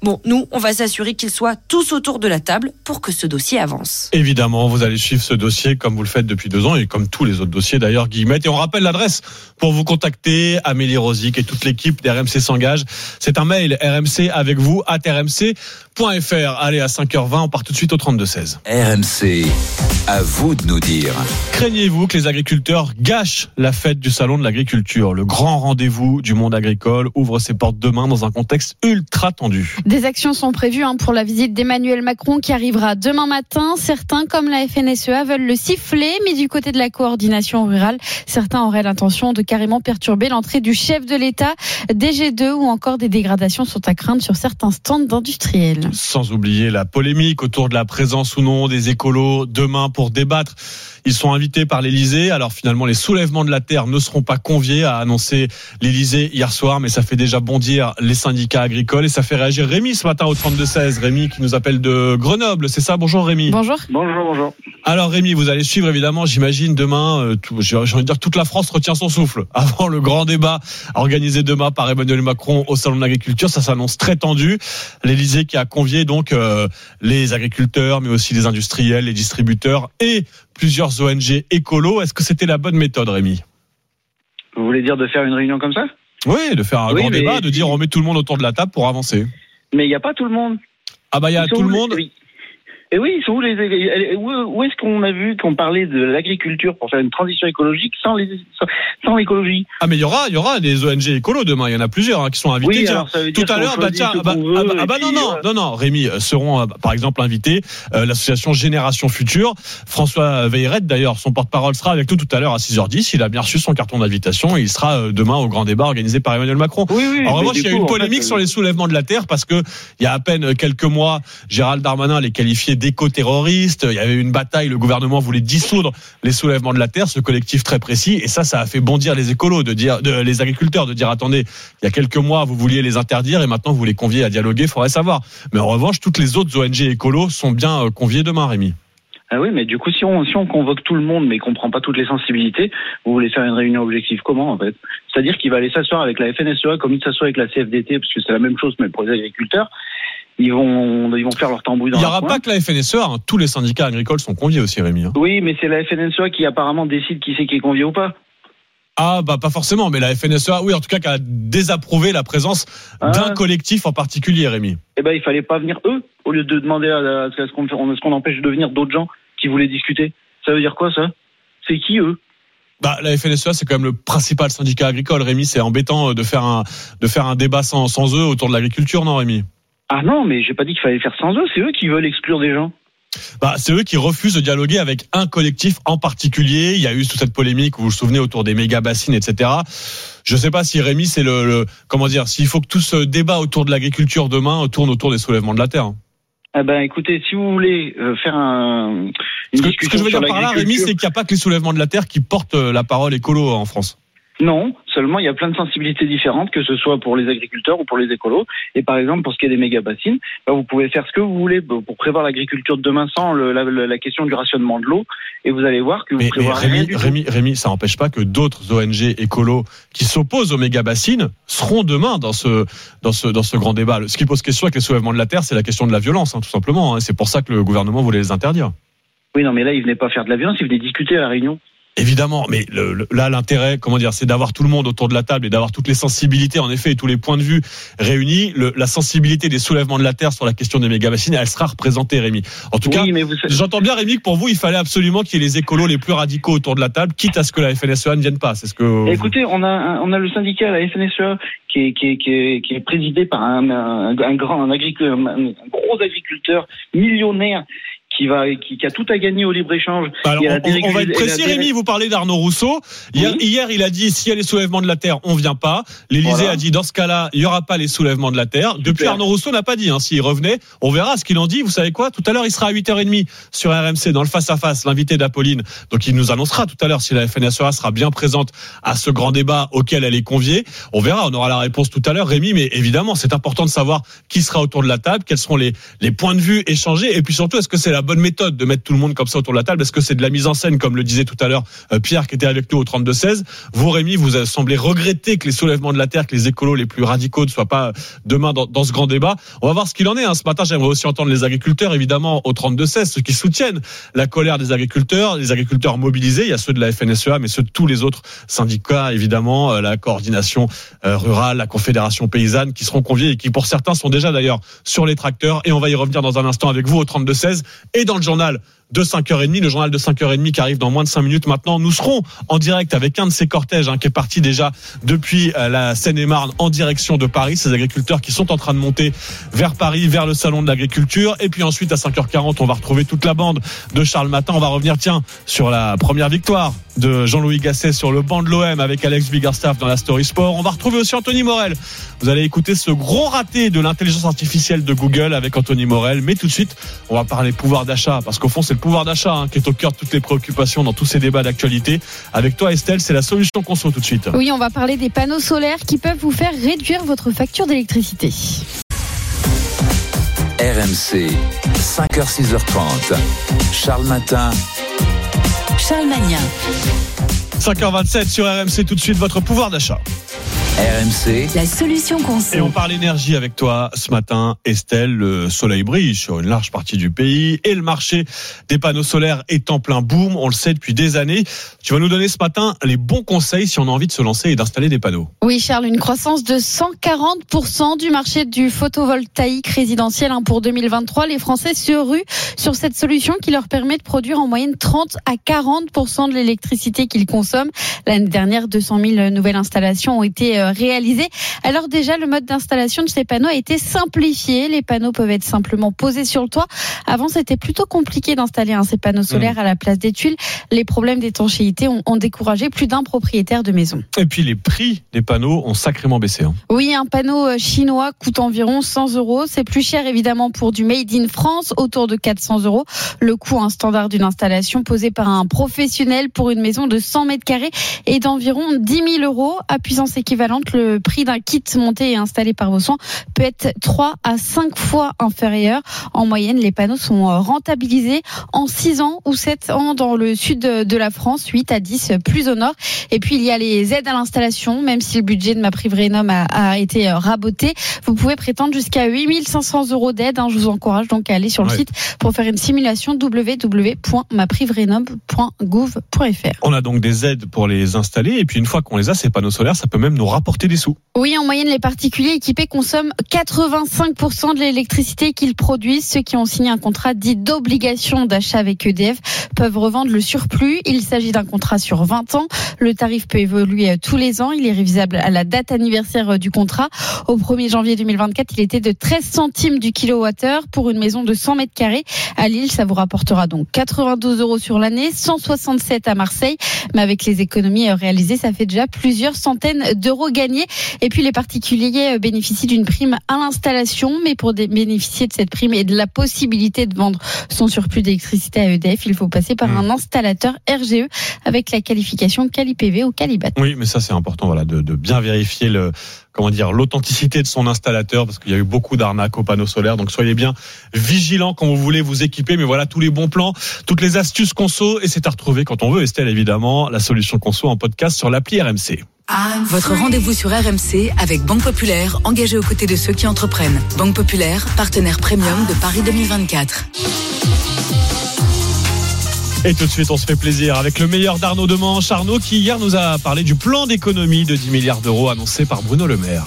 Bon, nous, on va s'assurer qu'ils soient tous autour de la table pour que ce dossier avance. Évidemment, vous allez suivre ce dossier comme vous le faites depuis deux ans et comme tous les autres dossiers d'ailleurs, Guillemette. Et on rappelle l'adresse pour vous contacter, Amélie Rosic et toute l'équipe d'RMC s'engage. C'est un mail rmc avec vous at rmc.fr. Allez, à 5h20, on part tout de suite au 32-16. RMC, à vous de nous dire. Craignez-vous que les agriculteurs gâchent la fête du salon de l'agriculture? Le grand rendez-vous du monde agricole ouvre ses portes demain dans un contexte ultra tendu. Des actions sont prévues hein, pour la visite d'Emmanuel Macron qui arrivera demain matin. Certains, comme la FNSEA, veulent le siffler, mais du côté de la coordination rurale, certains auraient l'intention de carrément perturber l'entrée du chef de l'État. Des G2 ou encore des dégradations sont à craindre sur certains stands d'industriels. Sans oublier la polémique autour de la présence ou non des écolos demain pour débattre. Ils sont invités par l'Elysée. Alors finalement, les soulèvements de la terre ne seront pas conviés, a annoncé l'Elysée hier soir, mais ça fait déjà bondir les syndicats agricoles et ça fait réagir Rémi ce matin au 32-16. Rémi qui nous appelle de Grenoble, c'est ça? Bonjour Rémi. Bonjour. Bonjour, bonjour. Alors Rémi, vous allez suivre évidemment, j'imagine, demain, euh, j'ai envie de dire toute la France retient son souffle avant le grand débat organisé demain par Emmanuel Macron au Salon de l'Agriculture. Ça s'annonce très tendu. L'Elysée qui a convié donc euh, les agriculteurs, mais aussi les industriels, les distributeurs et plusieurs ONG écolos. Est-ce que c'était la bonne méthode, Rémi? Vous voulez dire de faire une réunion comme ça? Oui, de faire un Oui, grand débat, de dire on met tout le monde autour de la table pour avancer. Mais il n'y a pas tout le monde. Ah bah il y a tout le monde. oui. Et oui, où les elle- où, où est-ce qu'on a vu qu'on parlait de l'agriculture pour faire une transition écologique sans les sans, sans l'écologie? Ah mais il y aura, il y aura des ONG écolos demain. Il y en a plusieurs hein, qui sont invités. Oui, alors ça veut dire tout à l'heure, bah tiens, ah bah, ah bah- ah bah puis, non non euh, non non, Rémi euh, seront euh, par exemple invités euh, l'association Génération Future. François Veilleret d'ailleurs, son porte-parole sera avec nous tout à l'heure à 6h10. Il a bien reçu son carton d'invitation et il sera demain au grand débat organisé par Emmanuel Macron. Oui, oui, en revanche, il y a eu une en polémique fait, sur les soulèvements de la terre parce que il y a à peine quelques mois, Gérald Darmanin les qualifiait d'éco-terroristes. Il y avait une bataille, le gouvernement voulait dissoudre les soulèvements de la terre, ce collectif très précis. Et ça, ça a fait bondir les écolos, de dire, les agriculteurs, de dire attendez, il y a quelques mois vous vouliez les interdire et maintenant vous les conviez à dialoguer. Faudrait savoir. Mais en revanche, toutes les autres ONG écolos sont bien euh, conviées demain, Rémi. Ah oui, mais du coup, si on, si on convoque tout le monde, mais qu'on prend pas toutes les sensibilités, vous voulez faire une réunion objective comment, en fait? C'est-à-dire qu'il va aller s'asseoir avec la FNSEA comme il s'assoit avec la CFDT, parce que c'est la même chose, mais pour les agriculteurs. Ils vont, ils vont faire leur tambouille dans Il n'y aura pas que la FNSEA, hein. tous les syndicats agricoles sont conviés aussi, Rémi. hein. Oui, mais c'est la FNSEA qui apparemment décide qui c'est qui est convié ou pas. Ah bah pas forcément, mais la FNSEA, oui, en tout cas, qui a désapprouvé la présence Ah. d'un collectif en particulier, Rémi. Eh ben, il fallait pas venir eux, au lieu de demander à, à ce qu'on ce qu'on empêche de venir d'autres gens qui voulaient discuter. Ça veut dire quoi, ça? C'est qui, eux? Bah, la FNSEA, c'est quand même le principal syndicat agricole, Rémi. C'est embêtant euh, de faire un, de faire un débat sans, sans eux autour de l'agriculture, non, Rémi? Ah non, mais j'ai pas dit qu'il fallait faire sans eux, c'est eux qui veulent exclure des gens. bah, C'est eux qui refusent de dialoguer avec un collectif en particulier. Il y a eu toute cette polémique, vous vous souvenez, autour des méga bassines, etc. Je sais pas si Rémi, c'est le, le- comment dire, s'il faut que tout ce débat autour de l'agriculture demain tourne autour des soulèvements de la terre. Eh ben, écoutez, si vous voulez euh, faire un, une Ce que, ce discussion que je veux dire par là, Rémi, c'est qu'il n'y a pas que les soulèvements de la terre qui portent euh, la parole écolo en France. Non, seulement il y a plein de sensibilités différentes, que ce soit pour les agriculteurs ou pour les écolos. Et par exemple, pour ce qui est des méga bassines, bah, vous pouvez faire ce que vous voulez bah, pour prévoir l'agriculture de demain sans le- la, question du rationnement de l'eau. Et vous allez voir que vous Mais, mais prévoirez rien Rémi, du tout. Rémi, Rémi, ça n'empêche pas que d'autres ONG écolos qui s'opposent aux méga bassines seront demain dans ce, dans ce, dans ce grand débat. Ce qui pose question avec les soulèvements de la terre, c'est la question de la violence, hein, tout simplement. hein. C'est pour ça que le gouvernement voulait les interdire. Oui, non, mais là, ils venaient pas faire de la violence, ils venaient discuter à la réunion. Évidemment, mais le- le- là l'intérêt, comment dire, c'est d'avoir tout le monde autour de la table et d'avoir toutes les sensibilités, en effet, et tous les points de vue réunis. Le- la sensibilité des soulèvements de la terre sur la question des méga bassines, elle sera représentée, Rémi. En tout Oui, cas, mais vous- j'entends bien, Rémi, que pour vous, il fallait absolument qu'il y ait les écolos les plus radicaux autour de la table, quitte à ce que la FNSEA ne vienne pas. C'est ce que. Écoutez, on a, on a le syndicat, la FNSEA, qui est, qui est, qui est, qui est présidé par un, un, un grand, un, agricul- un gros agriculteur millionnaire qui va, qui, qui a tout à gagner au libre échange. Bah Alors, on, va être précis, Rémi. Vous parlez d'Arnaud Rousseau. Hier, hier, il a dit s'il y a les soulèvements de la terre, on vient pas. L'Élysée Voilà. a dit dans ce cas-là, il y aura pas les soulèvements de la terre. Depuis, Arnaud Rousseau n'a pas dit. Hein, S'il revenait, on verra ce qu'il en dit. Vous savez quoi? Tout à l'heure, il sera à 8h30 sur RMC dans le face à face, l'invité d'Apolline. Donc, il nous annoncera tout à l'heure si la FNSEA sera bien présente à ce grand débat auquel elle est conviée. On verra. On aura la réponse tout à l'heure, Rémi. Mais évidemment, c'est important de savoir qui sera autour de la table, quels seront les les points de vue échangés, et puis surtout, est-ce que c'est la bonne méthode de mettre tout le monde comme ça autour de la table Est-ce que c'est de la mise en scène, comme le disait tout à l'heure euh, Pierre, qui était avec nous au 32-16 Vous, Rémi, vous semblé regretter que les soulèvements de la terre, que les écolos les plus radicaux ne soient pas euh, demain dans, ce grand débat. On va voir ce qu'il en est. hein. Ce matin, j'aimerais aussi entendre les agriculteurs, évidemment, au 32-16, ceux qui soutiennent la colère des agriculteurs, les agriculteurs mobilisés. Il y a ceux de la FNSEA, mais ceux de tous les autres syndicats, évidemment, euh, la coordination rurale, la confédération paysanne, qui seront conviés et qui, pour certains, sont déjà d'ailleurs sur les tracteurs. Et on va y revenir dans un instant avec vous au 32-16 et dans le journal de 5h30, le journal de 5h30 qui arrive dans moins de 5 minutes maintenant. Nous serons en direct avec un de ces cortèges hein, qui est parti déjà depuis euh, la Seine-et-Marne en direction de Paris. Ces agriculteurs qui sont en train de monter vers Paris, vers le salon de l'agriculture. Et puis ensuite à 5h40, on va retrouver toute la bande de Charles Matin. On va revenir, tiens, sur la première victoire de Jean-Louis Gasset sur le banc de l'OM avec Alex Biggerstaff dans la Story Sport. On va retrouver aussi Anthony Morel. Vous allez écouter ce gros raté de l'intelligence artificielle de Google avec Anthony Morel. Mais tout de suite, on va parler pouvoir d'achat parce qu'au fond, c'est le pouvoir d'achat hein, qui est au cœur de toutes les préoccupations dans tous ces débats d'actualité. Avec toi, Estelle, c'est la solution conso tout de suite. Oui, on va parler des panneaux solaires qui peuvent vous faire réduire votre facture d'électricité. RMC, 5h, 6h30. Charles Matin. Charles Magnin. 5h27 sur RMC tout de suite votre pouvoir d'achat. RMC, La solution Et conso. on parle énergie avec toi ce matin, Estelle. Le soleil brille sur une large partie du pays et le marché des panneaux solaires est en plein boom. On le sait depuis des années. Tu vas nous donner ce matin les bons conseils si on a envie de se lancer et d'installer des panneaux. Oui, Charles, une croissance de 140% du marché du photovoltaïque résidentiel hein, pour 2023. Les Français se ruent sur cette solution qui leur permet de produire en moyenne 30 à 40% de l'électricité qu'ils consomment. L'année dernière, 200 000 nouvelles installations ont été euh, réalisées. Alors déjà, le mode d'installation de ces panneaux a été simplifié. Les panneaux peuvent être simplement posés sur le toit. Avant, c'était plutôt compliqué d'installer hein, ces panneaux solaires à la place des tuiles. Les problèmes d'étanchéité ont, ont découragé plus d'un propriétaire de maison. Et puis les prix des panneaux ont sacrément baissé. hein. Oui, un panneau euh, chinois coûte environ 100 euros. C'est plus cher évidemment pour du made in France, autour de 400 euros. Le coût un standard d'une installation posée par un professionnel pour une maison de 100 mètres carrés est d'environ 10 000 euros. À puissance équivalente, le prix d'un kit monté et installé par vos soins peut être 3 à 5 fois inférieur. En moyenne, les panneaux sont rentabilisés en 6 ans ou 7 ans dans le sud de la France, 8 à 10 plus au nord. Et puis il y a les aides à l'installation, même si le budget de ma Rénov a, a été raboté. Vous pouvez prétendre jusqu'à 8500 euros d'aide. hein. Je vous encourage donc à aller sur le Ouais. site pour faire une simulation www.mapriverénov.gouv.fr. On a donc des aides pour les installer et puis une fois qu'on les a, ces panneaux solaires, ça peut même nous rapporter des sous. Oui, en moyenne, les particuliers équipés consomment 85% de l'électricité qu'ils produisent. Ceux qui ont signé un contrat dit d'obligation d'achat avec EDF peuvent revendre le surplus. Il s'agit d'un contrat sur 20 ans. Le tarif peut évoluer tous les ans. Il est révisable à la date anniversaire du contrat. Au 1er janvier 2024, il était de 13 centimes du kilowattheure pour une maison de 100 mètres carrés. À Lille, ça vous rapportera donc 92 euros sur l'année, 167 à Marseille. Mais avec les économies euh, réalisées, ça fait déjà plusieurs centaines d'euros gagnés. Et puis les particuliers euh, bénéficient d'une prime à l'installation, mais pour bénéficier de cette prime et de la possibilité de vendre son surplus d'électricité à EDF, il faut passer par un installateur RGE avec la qualification CaliPV ou Calibat. Oui, mais ça c'est important, voilà, de, de bien vérifier le, comment dire, l'authenticité de son installateur, parce qu'il y a eu beaucoup d'arnaques aux panneaux solaires. Donc soyez bien vigilants quand vous voulez vous équiper. Mais voilà tous les bons plans, toutes les astuces conso, et c'est à retrouver quand on veut. Estelle, évidemment, la solution conso en podcast sur l'appli RMC. Votre rendez-vous sur RMC avec Banque Populaire, engagée aux côtés de ceux qui entreprennent. Banque Populaire, partenaire premium de Paris 2024. Et tout de suite, on se fait plaisir avec le meilleur d'Arnaud Demanche. Arnaud qui hier nous a parlé du plan d'économie de 10 milliards d'euros annoncé par Bruno Le Maire.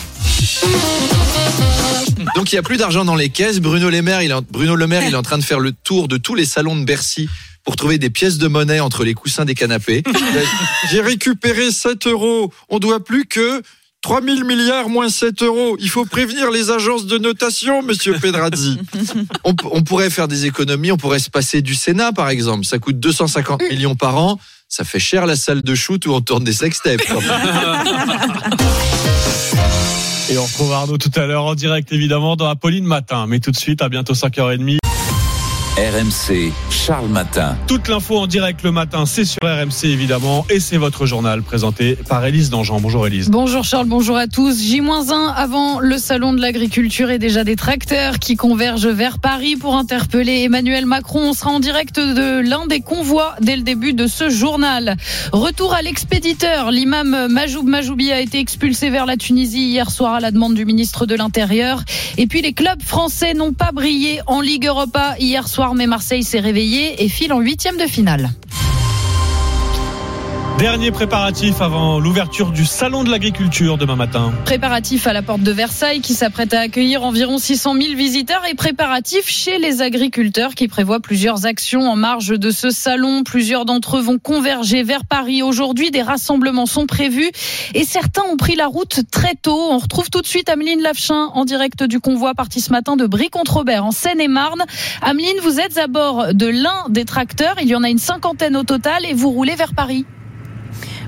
Donc il n'y a plus d'argent dans les caisses. Bruno Le Maire, il est en, Bruno Le Maire, il est en train de faire le tour de tous les salons de Bercy pour trouver des pièces de monnaie entre les coussins des canapés. J'ai récupéré 7 euros. On doit plus que 3000 milliards moins 7 euros. Il faut prévenir les agences de notation, monsieur Pedrazzi. On, pourrait faire des économies, on pourrait se passer du Sénat, par exemple. Ça coûte 250 millions par an. Ça fait cher la salle de shoot où on tourne des sextapes. Et on retrouve Arnaud tout à l'heure en direct, évidemment, dans Apolline Matin. Mais tout de suite, à bientôt 5h30. RMC, Charles Matin. Toute l'info en direct le matin, c'est sur RMC, évidemment. Et c'est votre journal présenté par Élise Dangean. Bonjour Élise. Bonjour Charles, bonjour à tous. J-1 avant le salon de l'agriculture et déjà des tracteurs qui convergent vers Paris pour interpeller Emmanuel Macron. On sera en direct de l'un des convois dès le début de ce journal. Retour à l'expéditeur. L'imam Majoub Majoubi a été expulsé vers la Tunisie hier soir à la demande du ministre de l'Intérieur. Et puis les clubs français n'ont pas brillé en Ligue Europa hier soir, mais Marseille s'est réveillé et file en huitième de finale. Dernier préparatif avant l'ouverture du salon de l'agriculture demain matin. Préparatif à la porte de Versailles qui s'apprête à accueillir environ 600 000 visiteurs et préparatif chez les agriculteurs qui prévoient plusieurs actions en marge de ce salon. Plusieurs d'entre eux vont converger vers Paris. Aujourd'hui, des rassemblements sont prévus et certains ont pris la route très tôt. On retrouve tout de suite Ameline Lafchin en direct du convoi parti ce matin de Brie-contre-Robert en Seine-et-Marne. Ameline, vous êtes à bord de l'un des tracteurs. Il y en a une cinquantaine au total et vous roulez vers Paris.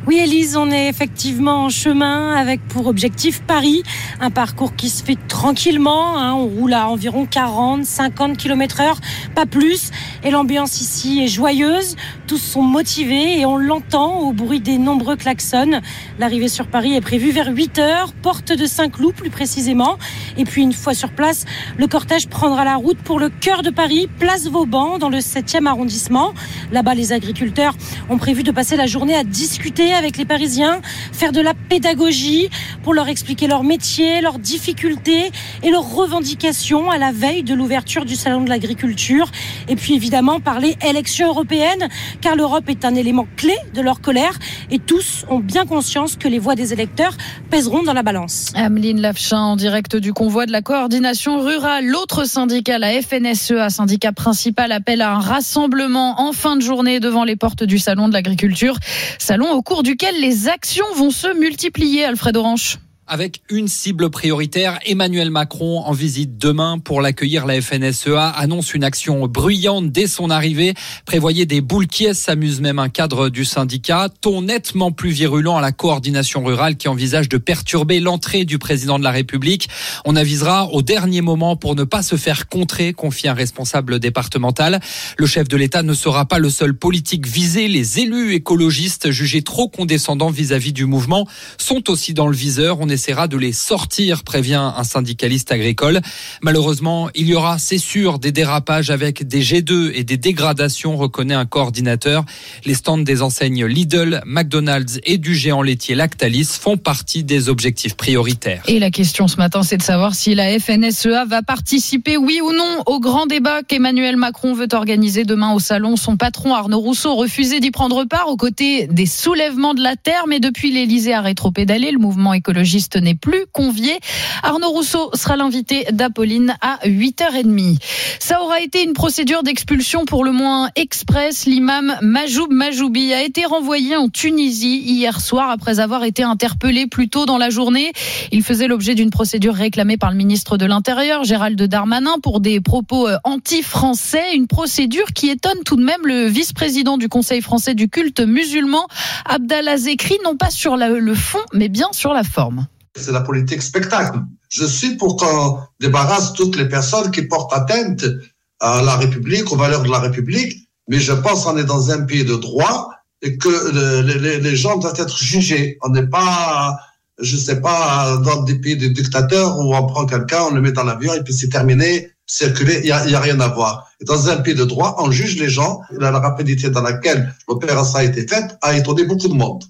Oui, Elise, on est effectivement en chemin avec pour objectif Paris. Un parcours qui se fait tranquillement. hein. On roule à environ 40, 50 km heure, pas plus. Et l'ambiance ici est joyeuse. tous sont motivés et on l'entend au bruit des nombreux klaxons. L'arrivée sur Paris est prévue vers 8 heures, porte de Saint-Cloud plus précisément. Et puis une fois sur place, le cortège prendra la route pour le cœur de Paris, place Vauban, dans le 7e arrondissement. Là-bas, les agriculteurs ont prévu de passer la journée à discuter avec les Parisiens, faire de la pédagogie pour leur expliquer leur métier, leurs difficultés et leurs revendications à la veille de l'ouverture du salon de l'agriculture. Et puis évidemment parler élections européennes, car l'Europe est un élément clé de leur colère et tous ont bien conscience que les voix des électeurs pèseront dans la balance. Ameline Lafchin en direct du convoi de la coordination rurale. L'autre syndicat, la FNSEA, syndicat principal, appelle à un rassemblement en fin de journée devant les portes du salon de l'agriculture. Salon au cours duquel les actions vont se multiplier, Alfred Orange. Avec une cible prioritaire, Emmanuel Macron, en visite demain pour l'accueillir, la FNSEA annonce une action bruyante dès son arrivée. Prévoyez des boules qui s'amuse même un cadre du syndicat. Ton nettement plus virulent à la coordination rurale qui envisage de perturber l'entrée du président de la République. On avisera au dernier moment pour ne pas se faire contrer, confie un responsable départemental. Le chef de l'État ne sera pas le seul politique visé. Les élus écologistes jugés trop condescendants vis-à-vis du mouvement sont aussi dans le viseur. Essaiera de les sortir, prévient un syndicaliste agricole. Malheureusement, il y aura, c'est sûr, des dérapages avec des G2 et des dégradations, reconnaît un coordinateur. Les stands des enseignes Lidl, McDonald's et du géant laitier Lactalis font partie des objectifs prioritaires. Et la question ce matin, c'est de savoir si la FNSEA va participer, oui ou non, au grand débat qu'Emmanuel Macron veut organiser demain au salon. Son patron Arnaud Rousseau refusait d'y prendre part aux côtés des soulèvements de la terre, mais depuis l'Elysée a rétropédalé, le mouvement écologiste n'est plus convié. Arnaud Rousseau sera l'invité d'Apolline à 8h30. Ça aura été une procédure d'expulsion pour le moins express. L'imam Majoub Majoubi a été renvoyé en Tunisie hier soir après avoir été interpellé plus tôt dans la journée. Il faisait l'objet d'une procédure réclamée par le ministre de l'Intérieur, Gérald Darmanin, pour des propos euh, anti-français. Une procédure qui étonne tout de même le vice-président du Conseil français du culte musulman, Abdallah Zekri, non pas sur le fond, mais bien sur la forme. C'est la politique spectacle. Je suis pour qu'on débarrasse toutes les personnes qui portent atteinte à la République, aux valeurs de la République, mais je pense qu'on est dans un pays de droit et que les, gens doivent être jugés. On n'est pas, je sais pas, dans des pays de dictateurs où on prend quelqu'un, on le met dans l'avion et puis c'est terminé, circuler, il n'y a, rien à voir. Dans un pays de droit, on juge les gens. La rapidité dans laquelle l'opération a été faite a étonné beaucoup de monde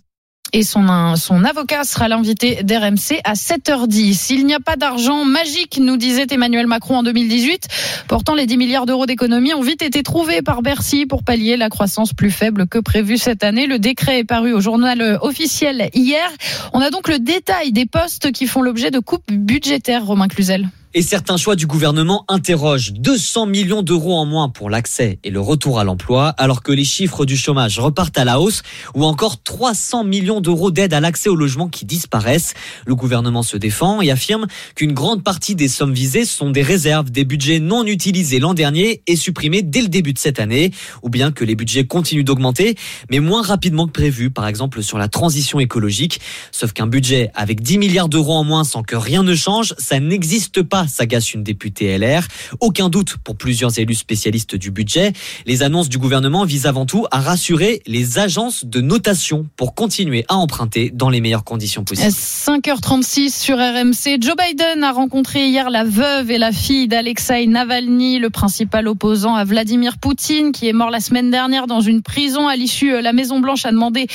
et son, avocat sera l'invité d'RMC à 7h10. Il n'y a pas d'argent magique, nous disait Emmanuel Macron en 2018. Pourtant, les 10 milliards d'euros d'économie ont vite été trouvés par Bercy pour pallier la croissance plus faible que prévue cette année. Le décret est paru au journal officiel hier. On a donc le détail des postes qui font l'objet de coupes budgétaires, Romain Cluzel. Et certains choix du gouvernement interrogent 200 millions d'euros en moins pour l'accès et le retour à l'emploi, alors que les chiffres du chômage repartent à la hausse, ou encore 300 millions d'euros d'aide à l'accès au logement qui disparaissent. Le gouvernement se défend et affirme qu'une grande partie des sommes visées sont des réserves, des budgets non utilisés l'an dernier et supprimés dès le début de cette année, ou bien que les budgets continuent d'augmenter, mais moins rapidement que prévu, par exemple sur la transition écologique. Sauf qu'un budget avec 10 milliards d'euros en moins sans que rien ne change, ça n'existe pas s'agace une députée LR. Aucun doute pour plusieurs élus spécialistes du budget. Les annonces du gouvernement visent avant tout à rassurer les agences de notation pour continuer à emprunter dans les meilleures conditions possibles. 5h36 sur RMC. Joe Biden a rencontré hier la veuve et la fille d'Alexei Navalny, le principal opposant à Vladimir Poutine, qui est mort la semaine dernière dans une prison. À l'issue, la Maison Blanche a demandé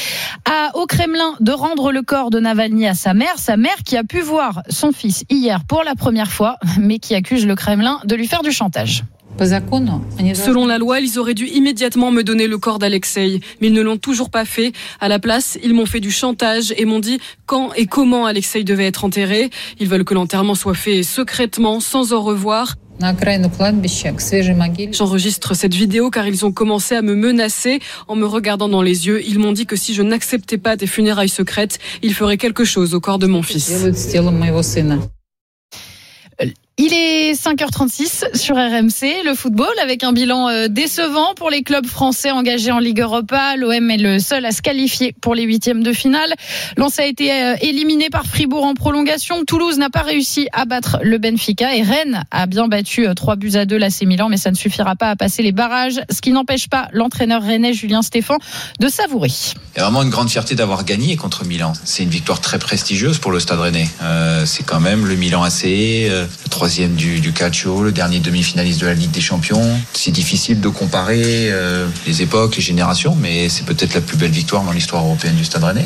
au Kremlin de rendre le corps de Navalny à sa mère, sa mère qui a pu voir son fils hier pour la première fois mais qui accuse le Kremlin de lui faire du chantage. Selon la loi, ils auraient dû immédiatement me donner le corps d'Alexei, mais ils ne l'ont toujours pas fait. À la place, ils m'ont fait du chantage et m'ont dit quand et comment Alexei devait être enterré. Ils veulent que l'enterrement soit fait secrètement, sans au revoir. J'enregistre cette vidéo car ils ont commencé à me menacer en me regardant dans les yeux. Ils m'ont dit que si je n'acceptais pas des funérailles secrètes, ils feraient quelque chose au corps de mon fils. Il est 5h36 sur RMC, le football avec un bilan euh, décevant pour les clubs français engagés en Ligue Europa. L'OM est le seul à se qualifier pour les huitièmes de finale. Lens a été euh, éliminé par Fribourg en prolongation. Toulouse n'a pas réussi à battre le Benfica et Rennes a bien battu 3 euh, buts à 2 l'AC Milan, mais ça ne suffira pas à passer les barrages, ce qui n'empêche pas l'entraîneur rennais Julien Stéphan de savourer. Il y a vraiment une grande fierté d'avoir gagné contre Milan. C'est une victoire très prestigieuse pour le Stade Rennais. C'est quand même le Milan AC, euh, troisième du, du Calcio, le dernier demi-finaliste de la Ligue des Champions. C'est difficile de comparer euh, les époques, les générations, mais c'est peut-être la plus belle victoire dans l'histoire européenne du Stade Rennais.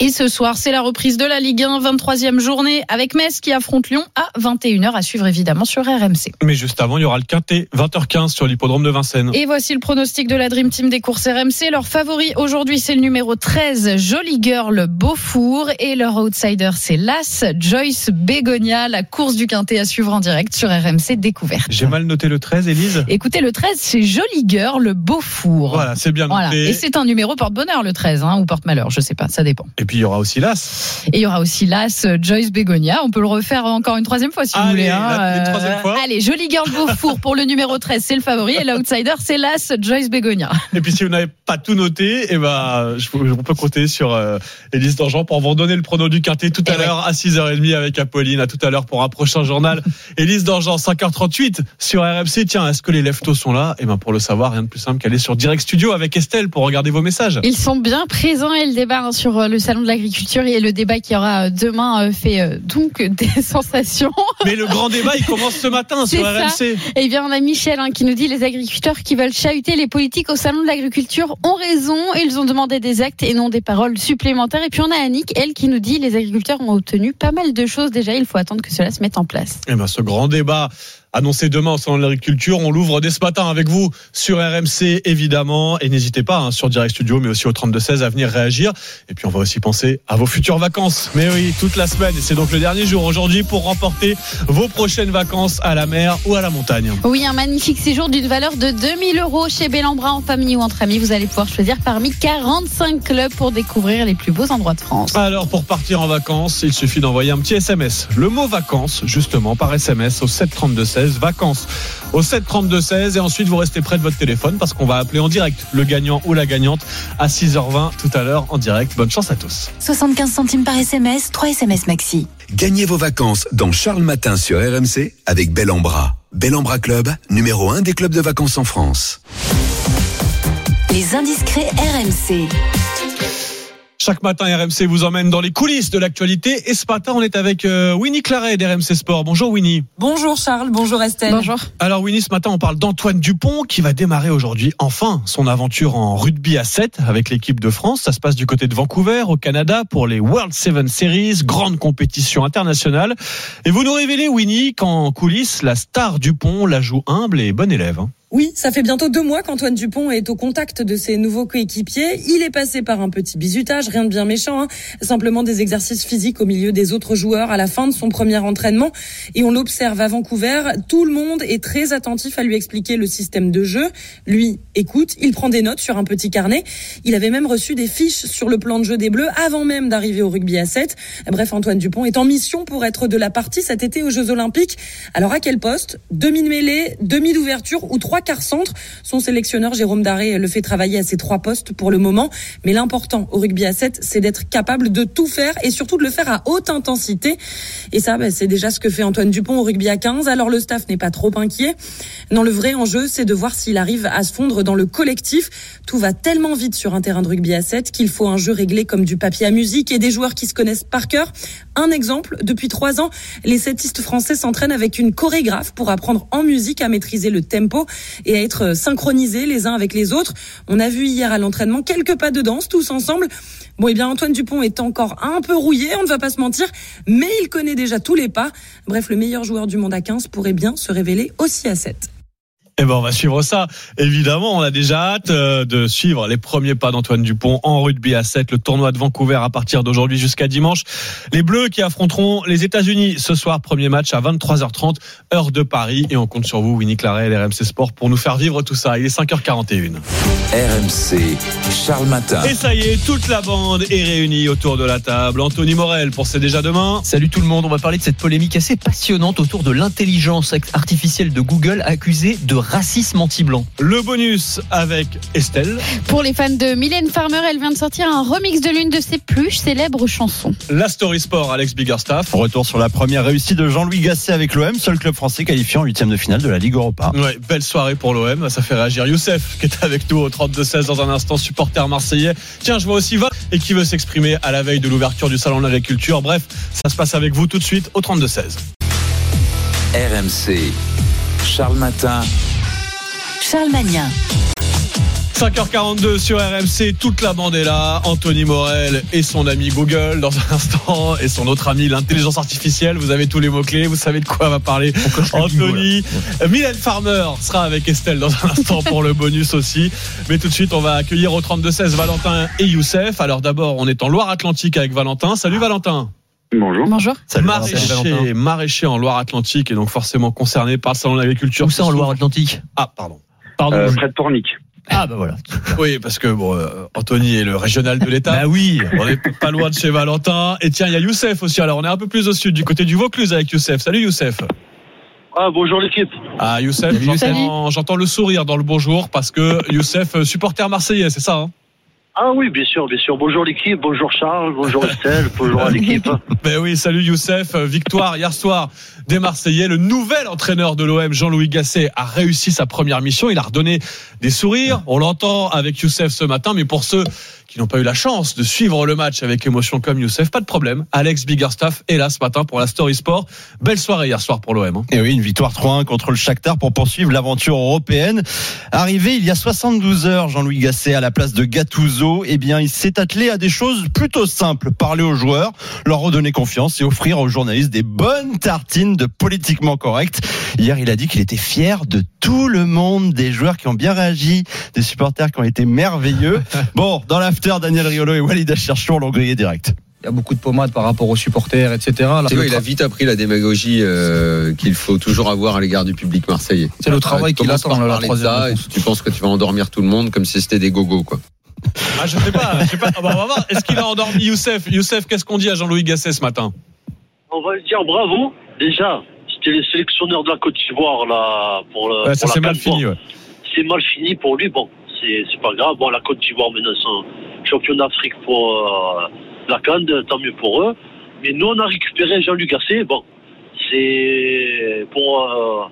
Et ce soir, c'est la reprise de la Ligue 1, 23e journée, avec Metz qui affronte Lyon à 21h, à suivre évidemment sur RMC. Mais juste avant, il y aura le Quintet, 20h15 sur l'hippodrome de Vincennes. Et voici le pronostic de la Dream Team des courses RMC. Leur favori aujourd'hui, c'est le numéro 13, Jolie Girl Beaufour. Et leur outsider, c'est l'As, Joyce Bégonia. La course du Quintet à suivre en direct sur RMC Découverte. J'ai mal noté le 13, Élise? Écoutez, le 13, c'est Jolie Girl Beaufour. Voilà, c'est bien noté. Voilà. Et c'est un numéro porte-bonheur, le 13, hein, ou porte-malheur, je sais pas, ça dépend. Et puis il y aura aussi l'As. Et il y aura aussi l'As Joyce Bégonia. On peut le refaire encore une troisième fois si Allez, vous voulez. hein. la- troisième fois. Allez, Jolie Girl Beaufour pour le numéro 13, c'est le favori. Et l'outsider, c'est l'As Joyce Bégonia. Et puis si vous n'avez pas tout noté, eh ben, je, on peut compter sur euh, Élise Dangean pour vous donner le prono du quintet tout à l'heure à 6h30 avec Apolline. À tout à l'heure pour un prochain journal. Élise Dangean, 5h38 sur RMC. Tiens, est-ce que les leftos sont là? Eh ben, pour le savoir, rien de plus simple qu'aller sur Direct Studio avec Estelle pour regarder vos messages. Ils sont bien présents et le débat sur euh, le salon de l'agriculture et le débat qui aura euh, demain euh, fait euh, donc des sensations. Mais le grand débat, il commence ce matin sur ça. RMC. Eh bien, on a Michel hein, qui nous dit les agriculteurs qui veulent chahuter les politiques au salon de l'agriculture ont raison. Ils ont demandé des actes et non des paroles supplémentaires. Et puis on a Annick, elle, qui nous dit les agriculteurs ont obtenu pas mal de choses déjà. Il faut attendre que cela se mette en place. Eh ben, ce grand débat annoncé demain au salon de l'agriculture, on l'ouvre dès ce matin avec vous sur RMC évidemment et n'hésitez pas hein, sur Direct Studio mais aussi au 32 16 à venir réagir et puis on va aussi penser à vos futures vacances. Mais oui, toute la semaine et c'est donc le dernier jour aujourd'hui pour remporter vos prochaines vacances à la mer ou à la montagne. Oui, un magnifique séjour d'une valeur de 2000 euros chez Bellambra en famille ou entre amis. Vous allez pouvoir choisir parmi 45 clubs pour découvrir les plus beaux endroits de France. Alors pour partir en vacances, il suffit d'envoyer un petit SMS. Le mot vacances, justement, par SMS au 732-16. Vacances au 732-16. Et ensuite, vous restez près de votre téléphone parce qu'on va appeler en direct le gagnant ou la gagnante à 6h20 tout à l'heure en direct. Bonne chance à tous. 75 centimes par SMS, 3 SMS maxi. Gagnez vos vacances dans Charles Matin sur RMC avec Bel en Bras. Bel en Bras Club, numéro 1 des clubs de vacances en France. Les indiscrets RMC. Chaque matin, RMC vous emmène dans les coulisses de l'actualité. Et ce matin, on est avec euh, Winnie Claret d'RMC Sport. Bonjour Winnie. Bonjour Charles, bonjour Estelle. Bonjour. Alors Winnie, ce matin, on parle d'Antoine Dupont qui va démarrer aujourd'hui, enfin, son aventure en rugby à 7 avec l'équipe de France. Ça se passe du côté de Vancouver, au Canada, pour les World Seven Series, grande compétition internationale. Et vous nous révélez, Winnie, qu'en coulisses, la star Dupont la joue humble et bon élève. hein. Oui, ça fait bientôt deux mois qu'Antoine Dupont est au contact de ses nouveaux coéquipiers. Il est passé par un petit bizutage, rien de bien méchant, hein. simplement des exercices physiques au milieu des autres joueurs à la fin de son premier entraînement. Et on l'observe à Vancouver, tout le monde est très attentif à lui expliquer le système de jeu. Lui écoute, il prend des notes sur un petit carnet. Il avait même reçu des fiches sur le plan de jeu des Bleus avant même d'arriver au rugby à 7. Bref, Antoine Dupont est en mission pour être de la partie cet été aux Jeux Olympiques. Alors à quel poste? Demi de mêlée, demi d'ouverture ou trois quarts centre Son sélectionneur Jérôme Daré le fait travailler à ces trois postes pour le moment. Mais l'important au rugby à 7, c'est d'être capable de tout faire et surtout de le faire à haute intensité. Et ça, bah, c'est déjà ce que fait Antoine Dupont au rugby à 15. Alors le staff n'est pas trop inquiet. Non, le vrai enjeu, c'est de voir s'il arrive à se fondre dans le collectif. Tout va tellement vite sur un terrain de rugby à 7 qu'il faut un jeu réglé comme du papier à musique et des joueurs qui se connaissent par cœur. Un exemple, depuis trois ans, les settistes français s'entraînent avec une chorégraphe pour apprendre en musique à maîtriser le tempo et à être synchronisés les uns avec les autres. On a vu hier à l'entraînement quelques pas de danse tous ensemble. Bon, eh bien, Antoine Dupont est encore un peu rouillé, on ne va pas se mentir, mais il connaît déjà tous les pas. Bref, le meilleur joueur du monde à 15 pourrait bien se révéler aussi à 7. Eh ben, on va suivre ça. Évidemment, on a déjà hâte euh, de suivre les premiers pas d'Antoine Dupont en rugby à 7, le tournoi de Vancouver à partir d'aujourd'hui jusqu'à dimanche. Les Bleus qui affronteront les États-Unis ce soir, premier match à 23h30, heure de Paris. Et on compte sur vous, Winnie Claret, RMC Sport, pour nous faire vivre tout ça. Il est 5h41. RMC, Charles Matin. Et ça y est, toute la bande est réunie autour de la table. Anthony Morel pour C'est déjà demain. Salut tout le monde, on va parler de cette polémique assez passionnante autour de l'intelligence artificielle de Google accusée de racisme anti-blanc. Le bonus avec Estelle. Pour les fans de Mylène Farmer, elle vient de sortir un remix de l'une de ses plus célèbres chansons. La Story Sport, Alex Biggerstaff. Retour sur la première réussite de Jean-Louis Gasset avec l'OM, seul club français qualifié en huitième de finale de la Ligue Europa. Ouais, belle soirée pour l'OM. Ça fait réagir Youssef qui est avec nous au 32-16 dans un instant, supporter marseillais. Tiens, je vois aussi Va et qui veut s'exprimer à la veille de l'ouverture du salon de l'agriculture. Bref, ça se passe avec vous tout de suite au 32-16. RMC, Charles Matin. Charles Magnin. 5h42 sur RMC, toute la bande est là. Anthony Morel et son ami Google dans un instant et son autre ami l'intelligence artificielle. Vous avez tous les mots-clés, vous savez de quoi va parler Anthony. Mylène Farmer sera avec Estelle dans un instant pour le bonus aussi. Mais tout de suite, on va accueillir au 32-16 Valentin et Youssef. Alors d'abord, on est en Loire-Atlantique avec Valentin. Salut Valentin. Bonjour. Bonjour. Maraîcher, maraîcher en Loire-Atlantique et donc forcément concerné par le salon de l'agriculture. Où ça en Loire-Atlantique Ah, pardon. Pardon. Euh, je- près de Pornic. Ah bah voilà. Oui, parce que bon, euh, Anthony est le régional de l'État. Bah oui. On est pas loin de chez Valentin. Et tiens, il y a Youssef aussi. Alors, on est un peu plus au sud, du côté du Vaucluse avec Youssef. Salut Youssef. Ah, bonjour l'équipe. Ah, Youssef, Salut, Youssef. j'entends, j'entends le sourire dans le bonjour parce que Youssef, euh, supporter marseillais, c'est ça hein? Ah oui, bien sûr, bien sûr. Bonjour l'équipe, bonjour Charles, bonjour Estelle, bonjour à l'équipe. Ben oui, salut Youssef. Euh, Victoire hier soir des Marseillais. Le nouvel entraîneur de l'OM, Jean-Louis Gasset, a réussi sa première mission. Il a redonné des sourires. On l'entend avec Youssef ce matin, mais pour ceux qui n'ont pas eu la chance de suivre le match avec émotion comme Youssef, pas de problème. Alex Biggerstaff est là ce matin pour la Story Sport. Belle soirée hier soir pour l'OM. hein. Et oui, une victoire 3-1 contre le Shakhtar pour poursuivre l'aventure européenne. Arrivé il y a 72 heures, Jean-Louis Gasset à la place de Gattuso, eh bien, il s'est attelé à des choses plutôt simples. Parler aux joueurs, leur redonner confiance et offrir aux journalistes des bonnes tartines de politiquement correct. Hier, il a dit qu'il était fier de tout le monde, des joueurs qui ont bien réagi, des supporters qui ont été merveilleux. Bon, dans l'after, Daniel Riolo et Walid Acharchour l'ont grillé direct. Il y a beaucoup de pommades par rapport aux supporters, etc. Là, Tu vois, il a vite appris la démagogie euh, qu'il faut toujours avoir à l'égard du public marseillais. C'est le travail qu'il attend, là, la troisième tu penses que tu vas endormir tout le monde comme si c'était des gogos, quoi. Ah, je sais pas, je sais pas. Ah bah, on va voir. Est-ce qu'il a endormi Youssef? Youssef, qu'est-ce qu'on dit à Jean-Louis Gasset ce matin? On va lui dire bravo. Déjà, c'était le sélectionneur de la Côte d'Ivoire là pour le. Ouais, ça pour la mal fini, ouais. C'est mal fini pour lui. Bon, c'est c'est pas grave. Bon, la Côte d'Ivoire maintenant sont champions d'Afrique pour euh, la Cannes, tant mieux pour eux. Mais nous, on a récupéré Jean-Luc Gasset. Bon, c'est pour euh,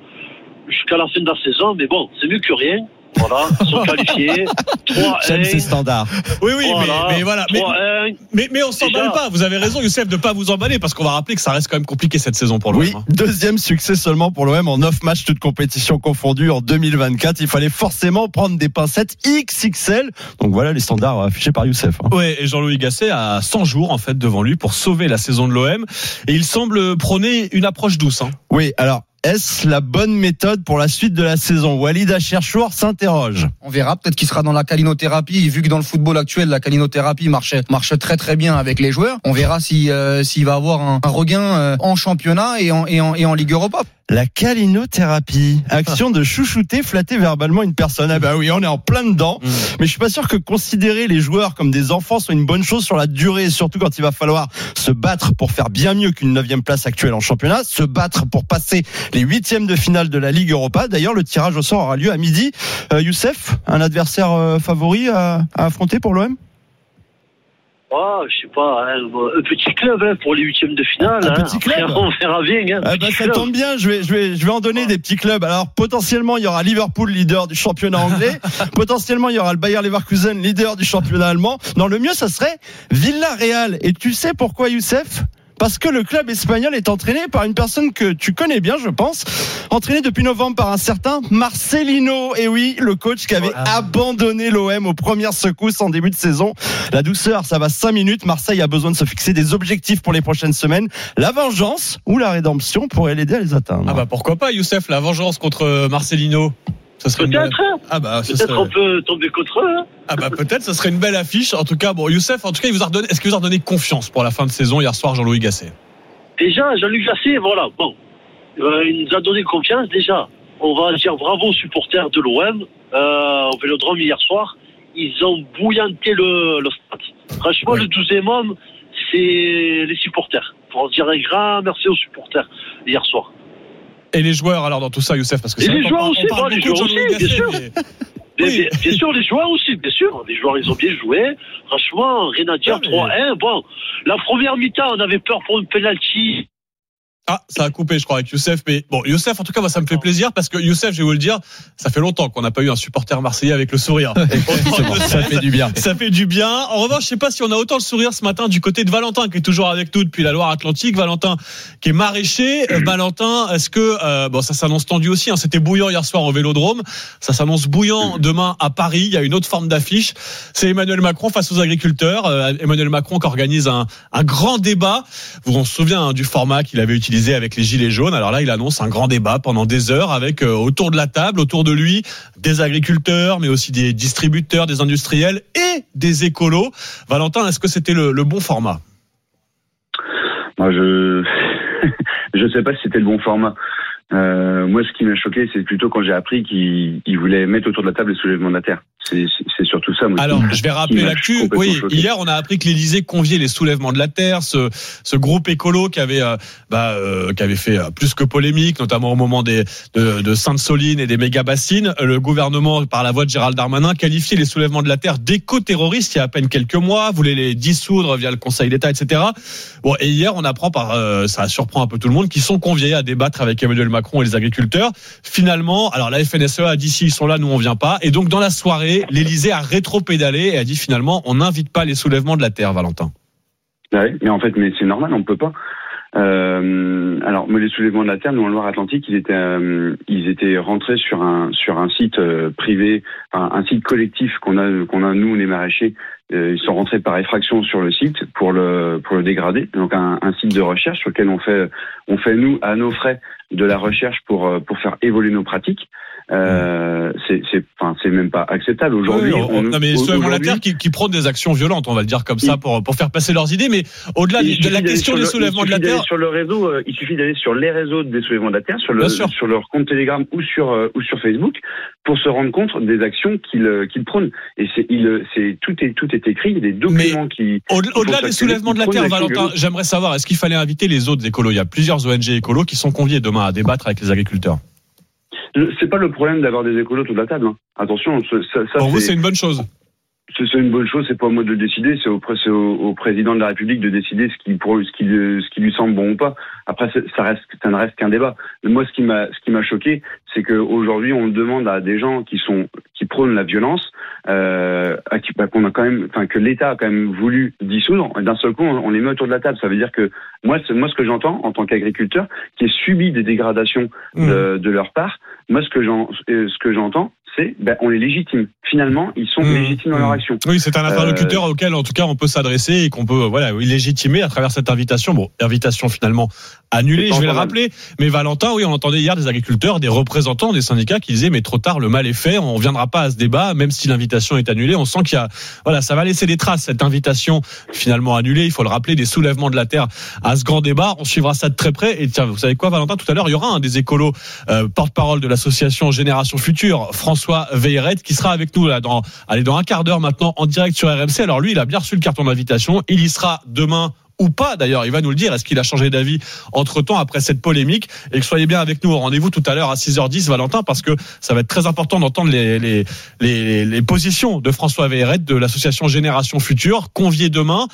jusqu'à la fin de la saison, mais bon, c'est mieux que rien. Voilà, sont qualifiés. 3 J'aime ces standards. Oui, oui, Voilà. mais, mais voilà. Mais, 3-1. mais, mais on s'emballe pas. Vous avez raison, Youssef, de pas vous emballer parce qu'on va rappeler que ça reste quand même compliqué cette saison pour l'OM. Oui, hein. deuxième succès seulement pour l'OM en 9 matchs toutes compétitions confondues en 2024. Il fallait forcément prendre des pincettes XXL. Donc voilà les standards affichés par Youssef. hein. Ouais, et Jean-Louis Gasset a 100 jours en fait devant lui pour sauver la saison de l'OM et il semble prôner une approche douce. hein. Oui, alors est-ce la bonne méthode pour la suite de la saison? Walid Acherchour s'interroge. On verra, peut-être qu'il sera dans la calinothérapie, vu que dans le football actuel, la calinothérapie marche, très très bien avec les joueurs. On verra si, euh, s'il va avoir un, regain euh, en championnat et en, et en, et en Ligue Europa. La calinothérapie, action de chouchouter, flatter verbalement une personne. Ah bah oui, on est en plein dedans. Mais je suis pas sûr que considérer les joueurs comme des enfants soit une bonne chose sur la durée, surtout quand il va falloir se battre pour faire bien mieux qu'une neuvième place actuelle en championnat, se battre pour passer les huitièmes de finale de la Ligue Europa. D'ailleurs, le tirage au sort aura lieu à midi. Euh, Youssef, un adversaire euh, favori à, à affronter pour l'OM Ah, je sais pas, hein, un petit club hein, pour les huitièmes de finale. Un hein. petit club on verra bien. Hein, Ah bah, ça club. tombe bien, je vais, je, vais, je vais en donner des petits clubs. Alors potentiellement il y aura Liverpool leader du championnat anglais, potentiellement il y aura le Bayer Leverkusen leader du championnat allemand. Non, le mieux ça serait Villarreal. Et tu sais pourquoi Youssef? Parce que le club espagnol est entraîné par une personne que tu connais bien, je pense, entraîné depuis novembre par un certain Marcelino. Et oui, le coach qui avait abandonné l'OM aux premières secousses en début de saison. La douceur, ça va 5 minutes. Marseille a besoin de se fixer des objectifs pour les prochaines semaines. La vengeance ou la rédemption pourrait l'aider à les atteindre. Ah bah pourquoi pas, Youssef, la vengeance contre Marcelino Ça serait Peut-être, hein. Ah bah, ça Peut-être serait- on peut tomber contre eux. hein. Ah bah peut-être, ça serait une belle affiche. En tout cas, bon, Youssef, en tout cas, il vous a redonné. Est-ce qu'il vous a redonné confiance pour la fin de saison hier soir, Jean-Louis Gasset? Déjà, Jean-Luc Gasset, voilà, bon, euh, il nous a donné confiance déjà. On va dire bravo aux supporters de l'OM euh, au Vélodrome hier soir. Ils ont bouillanté le, le stade. Franchement, le 12e homme, c'est les supporters. Pour dire un grand merci aux supporters hier soir. Et les joueurs alors dans tout ça, Youssef, parce que Et les joueurs aussi, on parle bon, les beaucoup de joueurs Jean-Louis aussi, bien sûr. mais- Bien, bien- bien sûr, les joueurs aussi, bien sûr. Les joueurs, ils ont bien joué. Franchement, rien à dire. 3-1. Bon, la première mi-temps, on avait peur pour une penalty. Ah, ça a coupé, je crois, avec Youssef. Mais bon, Youssef, en tout cas, moi, ça me fait plaisir parce que Youssef, je vais vous le dire, ça fait longtemps qu'on n'a pas eu un supporter marseillais avec le sourire. ça fait du bien. Ça fait du bien. En revanche, je sais pas si on a autant le sourire ce matin du côté de Valentin qui est toujours avec nous depuis la Loire-Atlantique. Valentin qui est maraîcher. Euh, Valentin, est-ce que euh, bon, ça s'annonce tendu aussi hein, C'était bouillant hier soir au Vélodrome. Ça s'annonce bouillant demain à Paris. Il y a une autre forme d'affiche. C'est Emmanuel Macron face aux agriculteurs. Euh, Emmanuel Macron qui organise un, un grand débat. Vous on se souvient hein, du format qu'il avait utilisé avec les gilets jaunes. Alors là, il annonce un grand débat pendant des heures avec euh, autour de la table, autour de lui, des agriculteurs, mais aussi des distributeurs, des industriels et des écolos. Valentin, est-ce que c'était le, le bon format? Moi, je je sais pas si c'était le bon format. Euh, moi, ce qui m'a choqué, c'est plutôt quand j'ai appris qu'il il voulait mettre autour de la table le soulèvement de la terre. C'est surtout ça. Moi, Alors, je vais rappeler l'actu. Oui, choqué. hier, on a appris que l'Élysée conviait les soulèvements de la terre, ce, ce groupe écolo qui avait, euh, bah, euh, qui avait fait plus que polémique, notamment au moment des, de, de Sainte-Soline et des méga-bassines. Le gouvernement, par la voix de Gérald Darmanin, qualifiait les soulèvements de la terre d'éco-terroristes il y a à peine quelques mois, voulait les dissoudre via le Conseil d'État, etc. Bon, et hier, on apprend par, euh, ça surprend un peu tout le monde, qu'ils sont conviés à débattre avec Emmanuel Macron et les agriculteurs. Finalement, alors la FNSEA a dit si ils sont là, nous on vient pas. Et donc dans la soirée, l'Élysée a rétro-pédalé et a dit finalement on n'invite pas les soulèvements de la terre, Valentin. Ouais, mais en fait, mais c'est normal, on peut pas. Euh, alors, les soulèvements de la terre, nous en Loire-Atlantique, ils étaient, euh, ils étaient rentrés sur un sur un site euh, privé, un, un site collectif qu'on a qu'on a nous les maraîchers. Euh, ils sont rentrés par effraction sur le site pour le pour le dégrader. Donc un, un site de recherche sur lequel on fait on fait nous à nos frais de la recherche pour pour faire évoluer nos pratiques. Euh, c'est enfin même pas acceptable aujourd'hui. Oui, on- on- non, mais de la terre qui, qui prônent des actions violentes, on va le dire comme ça, pour, pour faire passer leurs idées. Mais au-delà de la question des soulèvements de la terre, Sur le réseau, euh, il suffit d'aller sur les réseaux des soulèvements de la terre, sur, le, sur leur compte Telegram ou sur, euh, ou sur Facebook, pour se rendre compte des actions qu'ils euh, qu'ils prônent. Et c'est il, c'est tout est tout est écrit, il y a des documents qui. Au-delà des soulèvements de la terre, Valentin, j'aimerais savoir, est-ce qu'il fallait inviter les autres écolos? Il y a plusieurs ONG écolos qui sont conviés demain à débattre avec les agriculteurs. C'est pas le problème d'avoir des écolos autour de la table. hein. Attention, ça, ça Pour vous, c'est une bonne chose. C'est une bonne chose, c'est pas à moi de le décider, c'est au, au, au président de la République de décider ce qui, pour, ce qui, lui- ce qui lui semble bon ou pas. Après, ça, reste, ça ne reste qu'un débat. Mais moi, ce qui m'a, ce qui m'a choqué, c'est qu'aujourd'hui, on demande à des gens qui sont, qui prônent la violence, euh, à qui, bah, qu'on a quand même, enfin, que l'État a quand même voulu dissoudre. Et D'un seul coup, on, on les met autour de la table. Ça veut dire que moi, c'est, moi, ce que j'entends en tant qu'agriculteur, qui ai subi des dégradations de, de leur part, moi, ce que j'en, euh, ce que j'entends, c'est, ben, on les légitime. Finalement, ils sont légitimes dans leur action. Oui, c'est un Euh, interlocuteur auquel, en tout cas, on peut s'adresser et qu'on peut, euh, voilà, légitimer à travers cette invitation. Bon, invitation finalement pas je vais le rappeler. Mais Valentin, oui, on entendait hier des agriculteurs, des représentants des syndicats qui disaient, mais trop tard, le mal est fait, on viendra pas à ce débat, même si l'invitation est annulée. On sent qu'il y a, voilà, ça va laisser des traces, cette invitation finalement annulée. Il faut le rappeler, des soulèvements de la terre à ce grand débat. On suivra ça de très près. Et tiens, vous savez quoi, Valentin, tout à l'heure, il y aura un des écolos, euh, porte-parole de l'association Génération Future, François Veilleret, qui sera avec nous là dans, allez, dans un quart d'heure maintenant en direct sur RMC. Alors lui, il a bien reçu le carton d'invitation. Il y sera demain ou pas d'ailleurs, il va nous le dire, est-ce qu'il a changé d'avis entre-temps après cette polémique? Et que soyez bien avec nous. Au rendez-vous tout à l'heure à 6h10 Valentin parce que ça va être très important d'entendre les, les, les, positions de François Veilleret de l'association Génération Future convié demain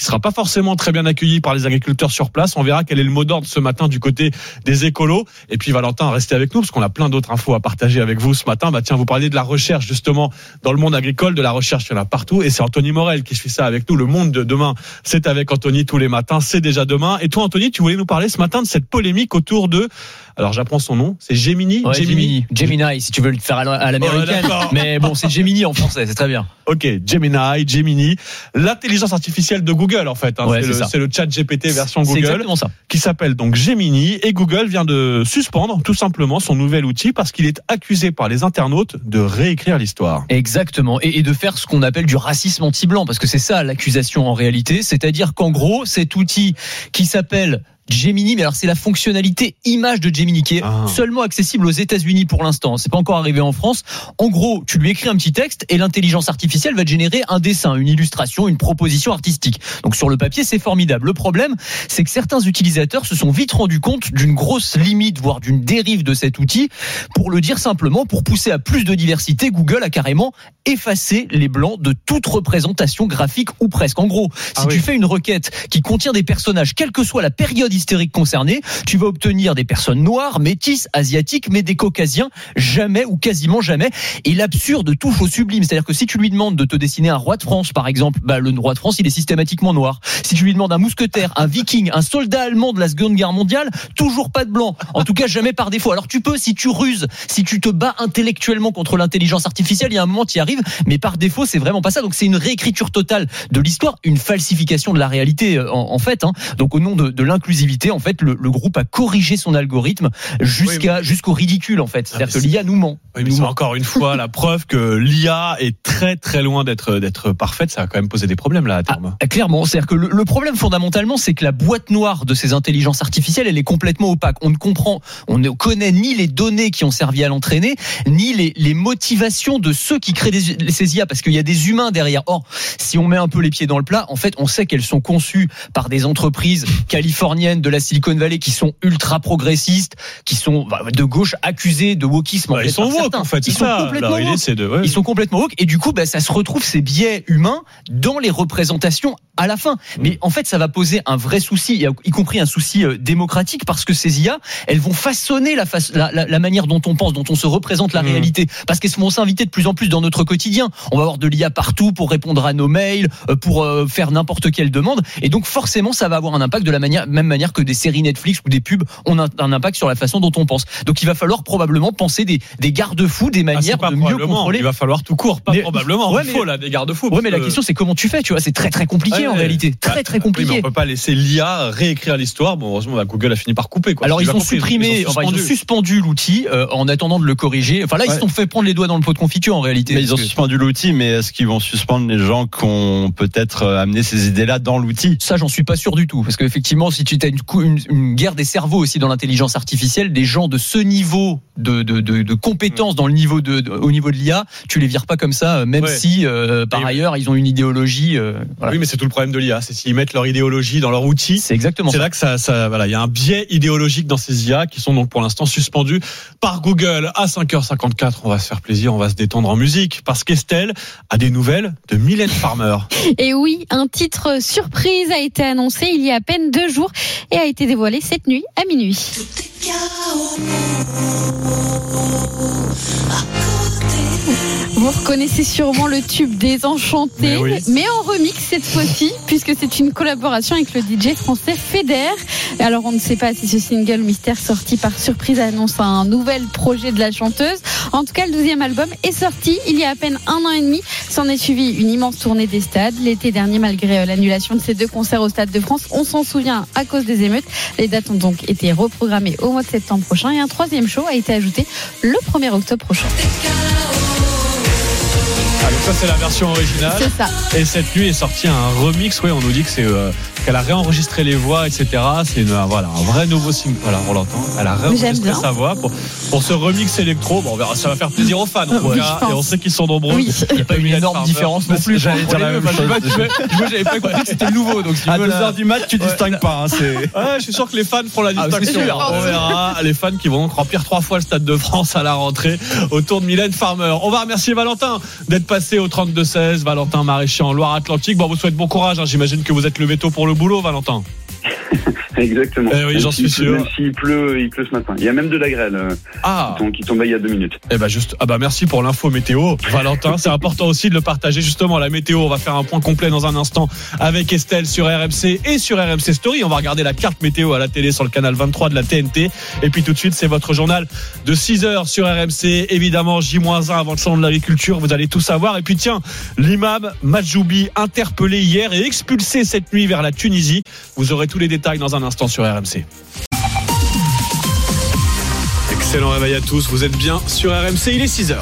qui sera pas forcément très bien accueilli par les agriculteurs sur place. On verra quel est le mot d'ordre ce matin du côté des écolos. Et puis Valentin, restez avec nous parce qu'on a plein d'autres infos à partager avec vous ce matin. Bah tiens, vous parliez de la recherche justement dans le monde agricole, de la recherche, il y en a partout. Et c'est Anthony Morel qui suit ça avec nous. Le monde de demain, c'est avec Anthony tous les matins. C'est déjà demain. Et toi, Anthony, tu voulais nous parler ce matin de cette polémique autour de, alors j'apprends son nom, c'est Gemini. Ouais, Gemini. Gemini, si tu veux le faire à à l'américaine. Ouais, mais bon, c'est Gemini en français, c'est très bien. Ok, Gemini, Gemini, l'intelligence artificielle de Google en fait. hein. Ouais, c'est le, chat GPT version Google exactement ça. qui s'appelle donc Gemini et Google vient de suspendre tout simplement son nouvel outil parce qu'il est accusé par les internautes de réécrire l'histoire. Exactement. Et, et de faire ce qu'on appelle du racisme anti-blanc, parce que c'est ça l'accusation en réalité. C'est-à-dire qu'en gros, cet outil qui s'appelle Gemini, mais alors c'est la fonctionnalité image de Gemini qui est Ah. seulement accessible aux États-Unis pour l'instant. C'est pas encore arrivé en France. En gros, tu lui écris un petit texte et l'intelligence artificielle va te générer un dessin, une illustration, une proposition artistique. Donc sur le papier, c'est formidable. Le problème, c'est que certains utilisateurs se sont vite rendus compte d'une grosse limite, voire d'une dérive de cet outil. Pour le dire simplement, pour pousser à plus de diversité, Google a carrément effacé les blancs de toute représentation graphique ou presque. En gros, si Ah oui. tu fais une requête qui contient des personnages, quelle que soit la période hystérique concernée, tu vas obtenir des personnes noires, métisses, asiatiques, mais des caucasiens, jamais ou quasiment jamais. Et l'absurde touche au sublime. C'est-à-dire que si tu lui demandes de te dessiner un roi de France, par exemple, bah, le roi de France, il est systématiquement noir. Si tu lui demandes un mousquetaire, un viking, un soldat allemand de la Seconde Guerre mondiale, toujours pas de blanc. En tout cas, jamais par défaut. Alors tu peux, si tu ruses, si tu te bats intellectuellement contre l'intelligence artificielle, il y a un moment, tu y arrives, mais par défaut, c'est vraiment pas ça. Donc c'est une réécriture totale de l'histoire, une falsification de la réalité, euh, en, fait. hein. Donc au nom de, de l'inclusivité, en fait, le, le groupe a corrigé son algorithme jusqu'à jusqu'au ridicule, en fait. C'est-à-dire que l'IA nous ment. Oui, mais c'est encore une fois la preuve que l'IA est très très loin d'être d'être parfaite. Ça va quand même poser des problèmes là à terme. Ah, Clairement, c'est-à-dire que le, le problème fondamentalement, c'est que la boîte noire de ces intelligences artificielles, elle est complètement opaque. On ne comprend, on ne connaît ni les données qui ont servi à l'entraîner, ni les, les motivations de ceux qui créent des, ces IA, parce qu'il y a des humains derrière. Or, si on met un peu les pieds dans le plat, en fait, on sait qu'elles sont conçues par des entreprises californiennes de la Silicon Valley qui sont ultra progressistes, qui sont bah, de gauche accusées de wokisme. Bah, ils sont woke, en fait, Ils sont complètement woke. ouais. Ils sont complètement woke et du coup, bah, ça se retrouve ces biais humains dans les représentations à la fin. Mais en fait, ça va poser un vrai souci, y compris un souci euh, démocratique, parce que ces IA, elles vont façonner la, façon- la, la- la manière dont on pense, dont on se représente la réalité, parce qu'elles vont s'inviter de plus en plus dans notre quotidien. On va avoir de l'IA partout pour répondre à nos mails, euh, pour euh, faire n'importe quelle demande, et donc forcément, ça va avoir un impact de la manière, même manière que des séries Netflix ou des pubs ont un, un impact sur la façon dont on pense. Donc, il va falloir probablement penser des, des garde-fous, des Ah, manières de mieux contrôler. Il va falloir tout court, pas Mais- probablement. Ouais, il faut là des garde-fous. Ouais, mais la question c'est comment tu fais, tu vois, c'est très très compliqué Ouais, en réalité, très très Oui, mais compliqué. on peut pas laisser l'IA réécrire l'histoire. Bon, heureusement, bah, Google a fini par couper. Quoi. Alors ils ont compris, supprimé, ils ont enfin, ils ont suspendu. l'outil euh, en attendant de le corriger. Enfin là ils se sont fait prendre les doigts dans le pot de confiture en réalité. Mais ils ont que- suspendu l'outil, mais est-ce qu'ils vont suspendre les gens qui ont peut-être euh, amené ces idées-là dans l'outil? Ça, j'en suis pas sûr du tout. Parce qu'effectivement, si tu as une, cou- une, une guerre des cerveaux aussi dans l'intelligence artificielle, des gens de ce niveau de, de, de, de compétences dans le niveau de, de- au niveau de l'IA, tu les vires pas comme ça, euh, même Ouais. si euh, par Et- ailleurs ils ont une idéologie. euh, voilà. Oui, mais c'est tout le problème de l'IA. C'est s'ils mettent leur idéologie dans leur outil. C'est exactement C'est là que ça, ça, voilà, il y a un biais idéologique dans ces IA qui sont donc pour l'instant suspendus par Google à 5h54. On va se faire plaisir, on va se détendre en musique parce qu'Estelle a des nouvelles de Mylène Farmer. Et oui, un titre surprise a été annoncé il y a à peine deux jours et a été dévoilé cette nuit à minuit. Vous reconnaissez sûrement le tube Désenchanté, Mais mais, oui. en remix cette fois-ci, puisque c'est une collaboration avec le DJ français Feder. Alors on ne sait pas si ce single mystère sorti par surprise annonce un nouvel projet de la chanteuse. En tout cas, le douzième album est sorti il y a à peine un an et demi. S'en est suivi une immense tournée des stades. L'été dernier, malgré euh, l'annulation de ces deux concerts au Stade de France, on s'en souvient à cause des émeutes. Les dates ont donc été reprogrammées au mois de septembre prochain et un troisième show a été ajouté le 1er octobre prochain. Ah, donc ça c'est la version originale. C'est ça. Et cette nuit est sorti un remix. Oui, on nous dit que c'est euh, qu'elle a réenregistré les voix, etc. C'est voilà un vrai nouveau single. Voilà, on l'entend. Elle a réenregistré sa voix pour pour ce remix électro. Bon, on verra. Ça va faire plaisir aux fans. Oui, et on sait qu'ils sont nombreux. Oui. Il n'y a pas une énorme différence non plus. J'allais dire la même chose. Tu vois, j'avais pas compris que c'était nouveau. Donc, si À veux, 2 là- heures du mat, tu distingues pas. hein, c'est- Ouais, je suis sûr que les fans feront la Ah, distinction. sûr. on verra les fans qui vont donc remplir trois fois le Stade de France à la rentrée autour de Mylène Farmer. On va remercier Valentin d'être passé au 32-16. Valentin Maréchal en Loire-Atlantique. Bon, on vous souhaite bon courage. hein. J'imagine que vous êtes levé tôt pour le boulot, Valentin. Exactement. Eh oui, j'en suis sûr. Même s'il pleut, il pleut ce matin. Il y a même de la grêle euh, Ah. qui, tombe- qui tombait il y a deux minutes. Eh ben juste, ah bah merci pour l'info météo, Valentin. C'est important aussi de le partager justement la météo. On va faire un point complet dans un instant avec Estelle sur RMC et sur RMC Story. On va regarder la carte météo à la télé sur le canal 23 de la TNT. Et puis tout de suite, c'est votre journal de 6 heures sur RMC. Évidemment, J-1 avant le salon de l'agriculture. Vous allez tout savoir. Et puis tiens, l'imam Majoubi interpellé hier et expulsé cette nuit vers la Tunisie. Vous aurez tous les détails dans un instant sur RMC. Excellent réveil à tous, vous êtes bien sur RMC, il est 6h.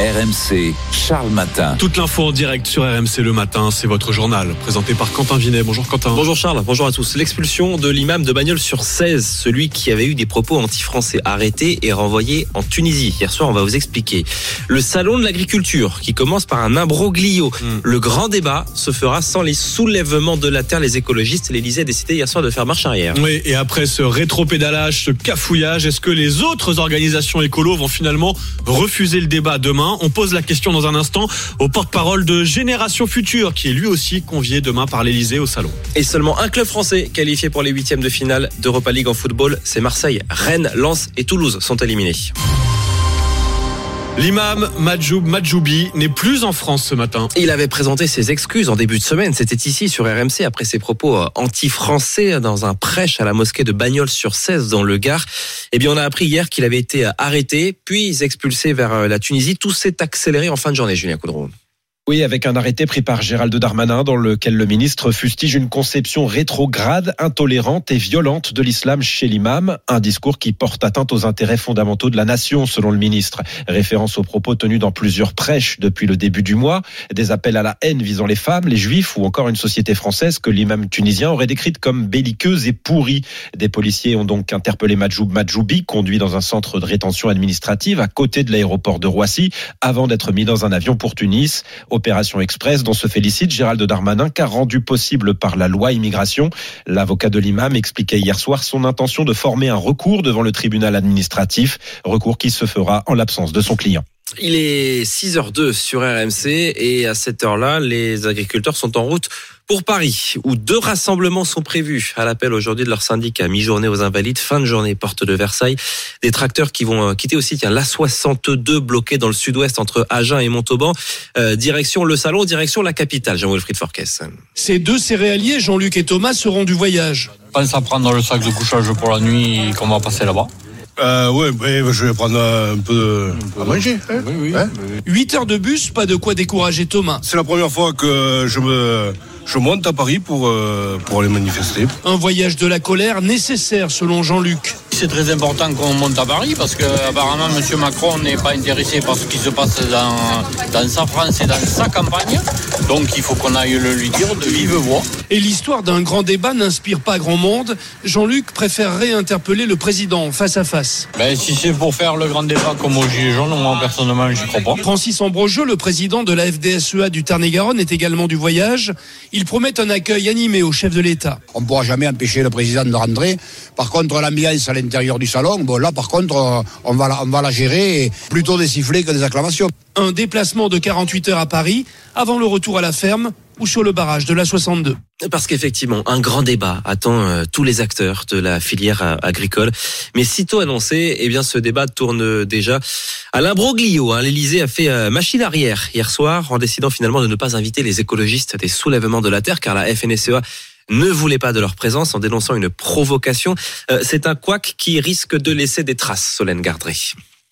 RMC, Charles Matin. Toute l'info en direct sur RMC le matin, c'est votre journal, présenté par Quentin Vinet. Bonjour Quentin. Bonjour Charles, bonjour à tous. L'expulsion de l'imam de Bagnols sur 16, celui qui avait eu des propos anti-français arrêté et renvoyé en Tunisie. Hier soir, on va vous expliquer. Le salon de l'agriculture qui commence par un imbroglio. Le grand débat se fera sans les soulèvements de la terre. Les écologistes, l'Élysée a décidé hier soir de faire marche arrière. Oui, et après ce rétropédalage, ce cafouillage, est-ce que les autres organisations écolos vont finalement refuser le débat demain? On pose la question dans un instant au porte-parole de Génération Future, qui est lui aussi convié demain par l'Elysée au salon. Et seulement un club français qualifié pour les huitièmes de finale d'Europa League en football, c'est Marseille. Rennes, Lens et Toulouse sont éliminés. L'imam Majoub Majoubi n'est plus en France ce matin. Il avait présenté ses excuses en début de semaine. C'était ici sur RMC après ses propos euh, anti-français dans un prêche à la mosquée de Bagnols sur 16 dans le Gard. Eh bien, on a appris hier qu'il avait été euh, arrêté puis expulsé vers euh, la Tunisie. Tout s'est accéléré en fin de journée, Julien Coudreau. Oui, avec un arrêté pris par Gérald Darmanin dans lequel le ministre fustige une conception rétrograde, intolérante et violente de l'islam chez l'imam, un discours qui porte atteinte aux intérêts fondamentaux de la nation, selon le ministre. Référence aux propos tenus dans plusieurs prêches depuis le début du mois, des appels à la haine visant les femmes, les juifs ou encore une société française que l'imam tunisien aurait décrite comme belliqueuse et pourrie. Des policiers ont donc interpellé Majoub Majoubi, conduit dans un centre de rétention administrative à côté de l'aéroport de Roissy, avant d'être mis dans un avion pour Tunis. Opération Express dont se félicite Gérald Darmanin car rendu possible par la loi immigration. L'avocat de l'imam expliquait hier soir son intention de former un recours devant le tribunal administratif, recours qui se fera en l'absence de son client. Il est 6h02 sur RMC et à cette heure-là, les agriculteurs sont en route pour Paris, où deux rassemblements sont prévus à l'appel aujourd'hui de leur syndicat. Mi-journée aux Invalides, fin de journée, porte de Versailles. Des tracteurs qui vont euh, quitter aussi tiens, l'A62 bloqué dans le sud-ouest entre Agen et Montauban. Euh, direction le salon, direction la capitale, Jean-Wilfried Forquès. Ces deux céréaliers, Jean-Luc et Thomas, seront du voyage. pense à prendre le sac de couchage pour la nuit qu'on va passer là-bas. Euh, ouais, ouais, je vais prendre un peu de... à manger. hein. Hein 8 heures de bus, pas de quoi décourager Thomas. C'est la première fois que je me je monte à Paris pour euh, pour aller manifester. Un voyage de la colère nécessaire selon Jean-Luc. C'est très important qu'on monte à Paris parce que apparemment M. Macron n'est pas intéressé par ce qui se passe dans, dans sa France et dans sa campagne. Donc il faut qu'on aille le lui dire de vive voix. Et l'histoire d'un grand débat n'inspire pas grand monde. Jean-Luc préfère réinterpeller le président face à face. Ben, si c'est pour faire le grand débat comme au Gilets jaunes, moi personnellement j'y crois pas. Francis Ambrogeux, le président de la FDSEA du Tarn-et-Garonne, est également du voyage. Il promet un accueil animé au chef de l'État. On ne pourra jamais empêcher le président de rentrer. Par contre, l'ambiance à l'intérieur du salon, bon là par contre, euh, on va la, on va la gérer et plutôt des sifflets que des acclamations. Un déplacement de 48 heures à Paris avant le retour à la ferme ou sur le barrage de la 62. Parce qu'effectivement, un grand débat attend euh, tous les acteurs de la filière euh, agricole. Mais sitôt annoncé, eh bien, ce débat tourne déjà à l'imbroglio. Hein. L'Élysée a fait euh, machine arrière hier soir en décidant finalement de ne pas inviter les écologistes des soulèvements de la terre, car la FNSEA ne voulait pas de leur présence en dénonçant une provocation. C'est un couac qui risque de laisser des traces, Solène Gardré.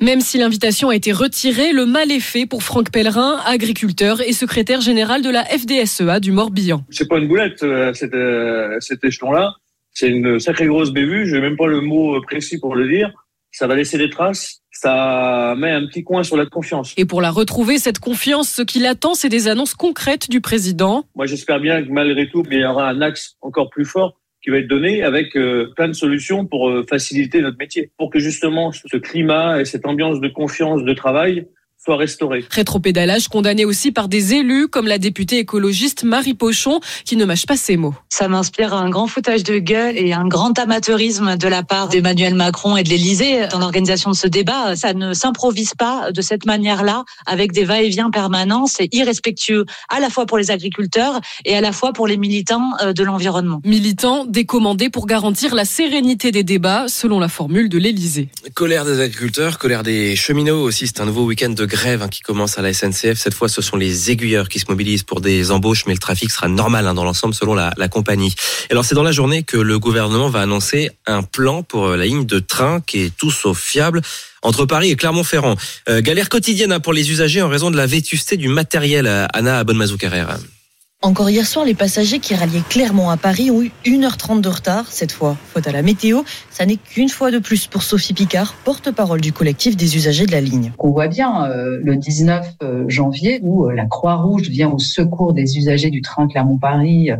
Même si l'invitation a été retirée, le mal est fait pour Franck Pellerin, agriculteur et secrétaire général de la FDSEA du Morbihan. C'est pas une boulette, euh, cet, euh, cet échelon-là. C'est une sacrée grosse bévue. Je n'ai même pas le mot précis pour le dire. Ça va laisser des traces. Ça met un petit coin sur la confiance. Et pour la retrouver, cette confiance, ce qui l'attend, c'est des annonces concrètes du président. Moi, j'espère bien que malgré tout, il y aura un axe encore plus fort qui va être donné avec euh, plein de solutions pour euh, faciliter notre métier, pour que justement ce climat et cette ambiance de confiance, de travail soit restauré. Rétropédalage condamné aussi par des élus comme la députée écologiste Marie Pochon qui ne mâche pas ses mots. Ça m'inspire un grand foutage de gueule et un grand amateurisme de la part d'Emmanuel Macron et de l'Élysée dans l'organisation de ce débat. Ça ne s'improvise pas de cette manière-là avec des va-et-vient permanents. C'est irrespectueux à la fois pour les agriculteurs et à la fois pour les militants euh, de l'environnement. Militants décommandés pour garantir la sérénité des débats selon la formule de l'Élysée. Colère des agriculteurs, colère des cheminots aussi. C'est un nouveau week-end de grève hein, qui commence à la SNCF. Cette fois, ce sont les aiguilleurs qui se mobilisent pour des embauches, mais le trafic sera normal hein, dans l'ensemble selon la, la compagnie. Alors, c'est dans la journée que le gouvernement va annoncer un plan pour euh, la ligne de train qui est tout sauf fiable entre Paris et Clermont-Ferrand. Euh, galère quotidienne hein, pour les usagers en raison de la vétusté du matériel. euh, Anna Bonmazou-Carrère. Encore hier soir, les passagers qui ralliaient Clermont à Paris ont eu 1h30 de retard. Cette fois, faute à la météo, ça n'est qu'une fois de plus pour Sophie Picard, porte-parole du collectif des usagers de la ligne. On voit bien euh, le 19 janvier où euh, la Croix-Rouge vient au secours des usagers du train Clermont-Paris euh,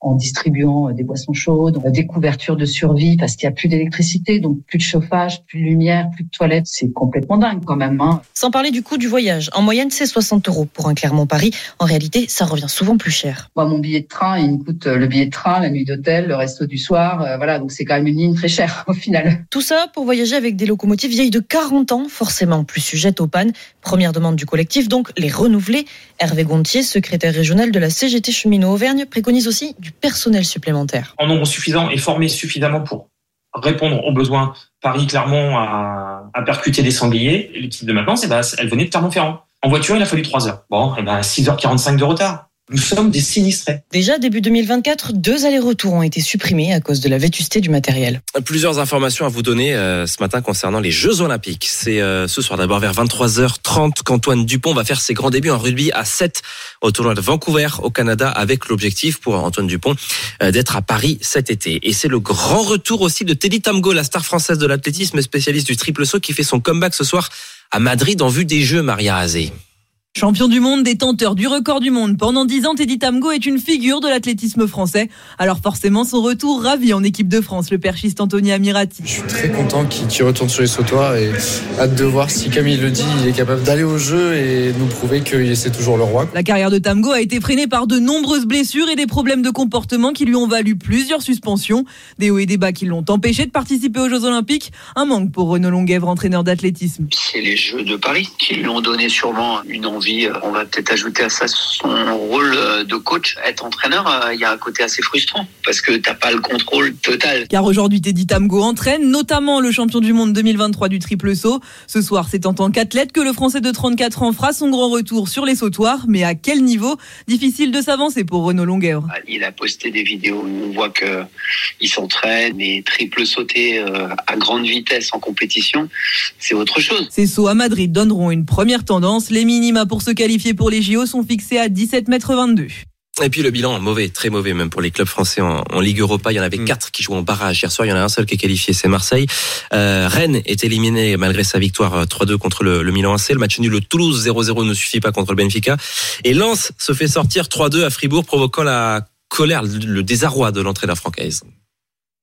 en distribuant euh, des boissons chaudes, euh, des couvertures de survie parce qu'il n'y a plus d'électricité, donc plus de chauffage, plus de lumière, plus de toilettes. C'est complètement dingue quand même. Hein. Sans parler du coût du voyage. En moyenne, c'est 60 euros pour un Clermont-Paris. En réalité, ça revient souvent plus cher. Moi, mon billet de train, il me coûte euh, le billet de train, la nuit d'hôtel, le resto du soir. euh, voilà, donc c'est quand même une ligne très chère au final. Tout ça pour voyager avec des locomotives vieilles de 40 ans, forcément plus sujettes aux pannes. Première demande du collectif, donc les renouveler. Hervé Gontier, secrétaire régional de la CGT Cheminot Auvergne, préconise aussi personnel supplémentaire. en nombre suffisant et formé suffisamment pour répondre aux besoins. Paris-Clermont a, a percuté des sangliers. L'équipe de maintenance, eh ben, elle venait de Clermont-Ferrand. En voiture, il a fallu 3 heures. Bon, eh ben, 6h45 de retard. Nous sommes des sinistrés. Déjà, début 2024, deux allers-retours ont été supprimés à cause de la vétusté du matériel. Plusieurs informations à vous donner euh, ce matin concernant les Jeux Olympiques. C'est euh, ce soir d'abord vers 23h30 qu'Antoine Dupont va faire ses grands débuts en rugby à 7 au tournoi de Vancouver au Canada avec l'objectif pour Antoine Dupont euh, d'être à Paris cet été. Et c'est le grand retour aussi de Teddy Tamgo, la star française de l'athlétisme, spécialiste du triple saut qui fait son comeback ce soir à Madrid en vue des Jeux Maria Azé. Champion du monde, détenteur du record du monde. Pendant 10 ans, Teddy Tamgo est une figure de l'athlétisme français. Alors forcément, son retour ravit en équipe de France, le perchiste Anthony Amirati. Je suis très content qu'il retourne sur les sautoirs et hâte de voir si, comme il le dit, il est capable d'aller au jeu et de nous prouver que c'est toujours le roi. La carrière de Tamgo a été freinée par de nombreuses blessures et des problèmes de comportement qui lui ont valu plusieurs suspensions. Des hauts et des bas qui l'ont empêché de participer aux Jeux Olympiques. Un manque pour Renaud Longuèvre, entraîneur d'athlétisme. C'est les Jeux de Paris qui lui ont donné sûrement une envie. On va peut-être ajouter à ça son rôle de coach. Être entraîneur, euh, il y a un côté assez frustrant parce que t'as pas le contrôle total. Car aujourd'hui, Teddy Tamgo entraîne notamment le champion du monde 2023 du triple saut. Ce soir, c'est en tant qu'athlète que le Français de 34 ans fera son grand retour sur les sautoirs. Mais à quel niveau? Difficile de s'avancer pour Renaud Longuèvre. Il a posté des vidéos où on voit que il s'entraîne et triple sauter euh, à grande vitesse en compétition, c'est autre chose. Ces sauts à Madrid donneront une première tendance. Les minima pour se qualifier pour les JO sont fixés à 17 mètres 22. Et puis le bilan mauvais, très mauvais même pour les clubs français en, en Ligue Europa. Il y en avait quatre qui jouent en barrage hier soir. Il y en a un seul qui est qualifié, c'est Marseille. Euh, Rennes est éliminé malgré sa victoire euh, 3-2 contre le, le Milan AC. Le match nul, le Toulouse 0-0 ne suffit pas contre le Benfica. Et Lens se fait sortir 3-2 à Fribourg, provoquant la colère, le le désarroi de l'entraîneur francaise.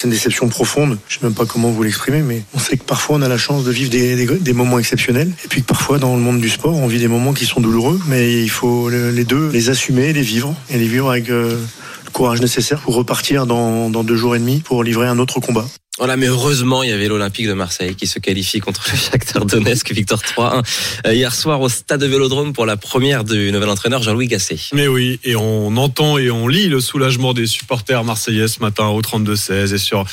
C'est une déception profonde. Je sais même pas comment vous l'exprimer, mais on sait que parfois on a la chance de vivre des, des- des moments exceptionnels, et puis que parfois dans le monde du sport, on vit des moments qui sont douloureux, mais il faut le- les deux, les assumer, les vivre, et les vivre avec euh, le courage nécessaire pour repartir dans, dans deux jours et demi pour livrer un autre combat. Voilà, mais heureusement, il y avait l'Olympique de Marseille qui se qualifie contre le Shakhtar Donetsk, victoire 3-1 euh, hier soir au stade de Vélodrome pour la première du nouvel entraîneur Jean-Louis Gasset. Mais oui, et on entend et on lit le soulagement des supporters marseillais ce matin au 32-16 et sur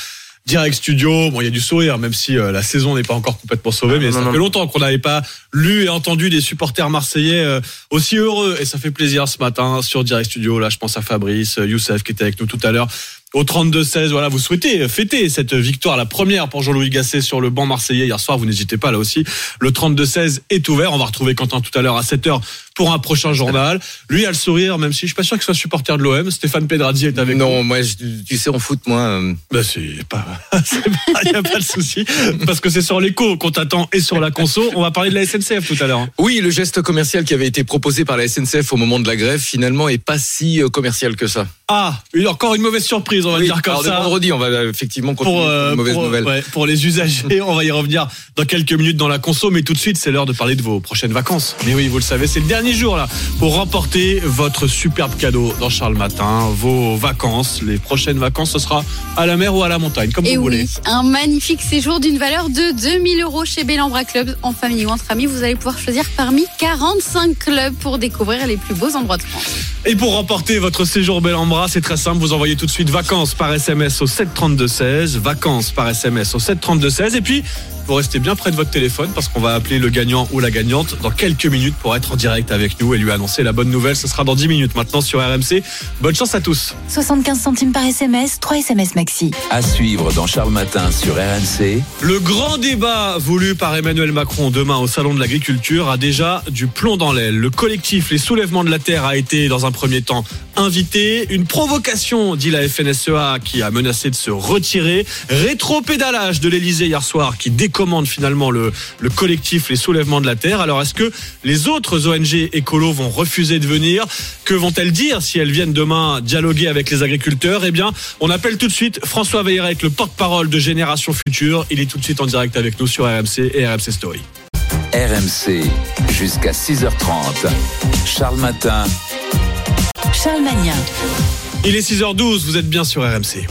Direct Studio. Bon, il y a du sourire, même si euh, la saison n'est pas encore complètement sauvée, mais non, ça non. fait longtemps qu'on n'avait pas lu et entendu des supporters marseillais euh, aussi heureux. Et ça fait plaisir ce matin sur Direct Studio. Là, je pense à Fabrice, Youssef qui était avec nous tout à l'heure. Au 32-16, voilà, vous souhaitez fêter cette victoire, la première pour Jean-Louis Gasset sur le banc marseillais hier soir. Vous n'hésitez pas là aussi. Le 32-16 est ouvert. On va retrouver Quentin tout à l'heure à 7h pour un prochain journal. Lui a le sourire, même si je suis pas sûr qu'il soit supporter de l'OM. Stéphane Pedradi est avec nous. Non, moi, je- tu sais, en foot, moi. euh, Bah, c'est pas. Il n'y a pas de souci. Parce que c'est sur l'écho qu'on t'attend et sur la conso. On va parler de la SNCF tout à l'heure. Oui, le geste commercial qui avait été proposé par la SNCF au moment de la grève, finalement, est pas si euh, commercial que ça. Ah, encore une mauvaise surprise surprise, on va Oui, dire comme ça. vendredi, on va euh, effectivement continuer pour, euh, une mauvaise pour, nouvelle. ouais, pour les usagers. On va y revenir dans quelques minutes dans la conso, mais tout de suite, c'est l'heure de parler de vos prochaines vacances. Mais oui, vous le savez, c'est le dernier jour là pour remporter votre superbe cadeau dans Charles Matin. Vos vacances, les prochaines vacances, ce sera à la mer ou à la montagne, comme Et vous voulez. un magnifique séjour d'une valeur de 2000 euros chez Bellambra Club en famille ou entre amis. Vous allez pouvoir choisir parmi 45 clubs pour découvrir les plus beaux endroits de France. Et pour remporter votre séjour bel c'est très simple. Vous envoyez tout de suite vacances par SMS au 732-16. Vacances par SMS au 732-16. Et puis, vous restez bien près de votre téléphone parce qu'on va appeler le gagnant ou la gagnante dans quelques minutes pour être en direct avec nous et lui annoncer la bonne nouvelle. Ce sera dans 10 minutes maintenant sur RMC. Bonne chance à tous. 75 centimes par SMS, 3 SMS maxi. À suivre dans Charles Matin sur RMC. Le grand débat voulu par Emmanuel Macron demain au Salon de l'Agriculture a déjà du plomb dans l'aile. Le collectif Les Soulèvements de la Terre a été dans un premier temps invité. Une provocation, dit la FNSEA, qui a menacé de se retirer. Rétro-pédalage de l'Elysée hier soir qui décommande finalement le, le collectif Les Soulèvements de la Terre. Alors est-ce que les autres ONG écolos vont refuser de venir? Que vont-elles dire si elles viennent demain dialoguer avec les agriculteurs? Eh bien, on appelle tout de suite François Veilleret, le porte-parole de Génération Future. Il est tout de suite en direct avec nous sur RMC et RMC Story. RMC jusqu'à 6h30. Charles Matin. Charles Magnin, Il est 6h12, vous êtes bien sur RMC.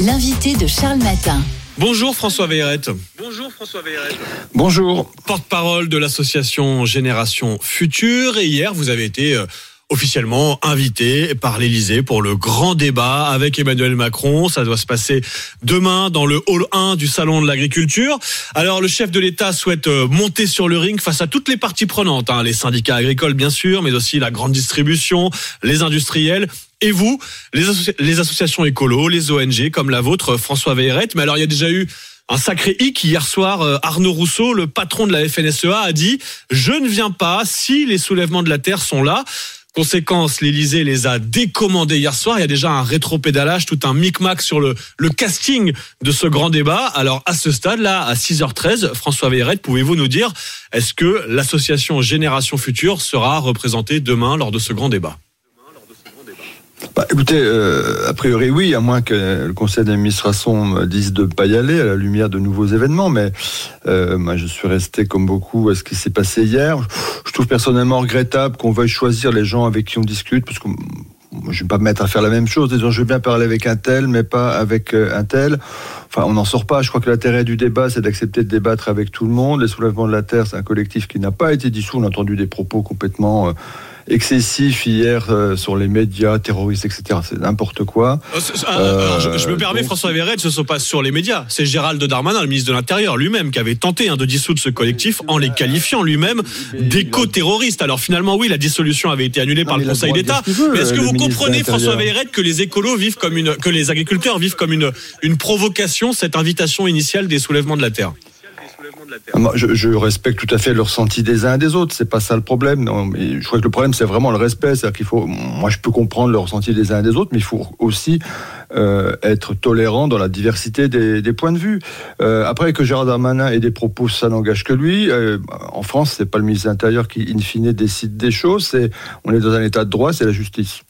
l'invité de Charles Matin. Bonjour François Veilleret. Bonjour François Veilleret. Bonjour. Porte-parole de l'association Génération Future. Et hier, vous avez été euh, officiellement invité par l'Elysée pour le grand débat avec Emmanuel Macron. Ça doit se passer demain dans le hall 1 du Salon de l'Agriculture. Alors, le chef de l'État souhaite euh, monter sur le ring face à toutes les parties prenantes, hein, les syndicats agricoles bien sûr, mais aussi la grande distribution, les industriels. Et vous, les, associ- les associations écolos, les ONG comme la vôtre, François Veilleret. Mais alors, il y a déjà eu un sacré hic hier soir. euh, Arnaud Rousseau, le patron de la FNSEA, a dit Je ne viens pas si les soulèvements de la terre sont là. Conséquence, l'Elysée les a décommandés hier soir. Il y a déjà un rétropédalage, tout un micmac sur le, le casting de ce grand débat. Alors, à ce stade-là, à 6h13, François Veilleret, pouvez-vous nous dire, est-ce que l'association Génération Future sera représentée demain lors de ce grand débat? Bah, écoutez, euh, a priori oui, à moins que le conseil d'administration me dise de ne pas y aller à la lumière de nouveaux événements. Mais euh, moi, je suis resté comme beaucoup à ce qui s'est passé hier. Je trouve personnellement regrettable qu'on veuille choisir les gens avec qui on discute, parce que moi, je ne vais pas me mettre à faire la même chose. Disons, je veux bien parler avec un tel, mais pas avec euh, un tel. Enfin, on n'en sort pas. Je crois que l'intérêt du débat, c'est d'accepter de débattre avec tout le monde. Les soulèvements de la Terre, c'est un collectif qui n'a pas été dissous. On a entendu des propos complètement excessifs hier euh, sur les médias, terroristes, etc. C'est n'importe quoi. Euh, alors, je, je me permets, donc- François Veilleret, ce ne sont pas sur les médias. C'est Gérald Darmanin, le ministre de l'Intérieur, lui-même, qui avait tenté hein, de dissoudre ce collectif en les qualifiant lui-même d'éco-terroristes. Alors finalement, oui, la dissolution avait été annulée par le Conseil d'État. Mais est-ce que vous comprenez, François Veilleret, que les écolos vivent comme une, que les agriculteurs vivent comme une, une provocation, cette invitation initiale des soulèvements de la terre? Je, respecte tout à fait le ressenti des uns et des autres. C'est pas ça le problème. Non, mais je crois que le problème, c'est vraiment le respect. C'est-à-dire qu'il faut. Moi, je peux comprendre le ressenti des uns et des autres, mais il faut aussi euh, être tolérant dans la diversité des, des points de vue. Euh, après que Gérard Darmanin ait des propos, ça n'engage que lui. Euh, en France, c'est pas le ministre de l'Intérieur qui, in fine, décide des choses. C'est on est dans un état de droit, c'est la justice.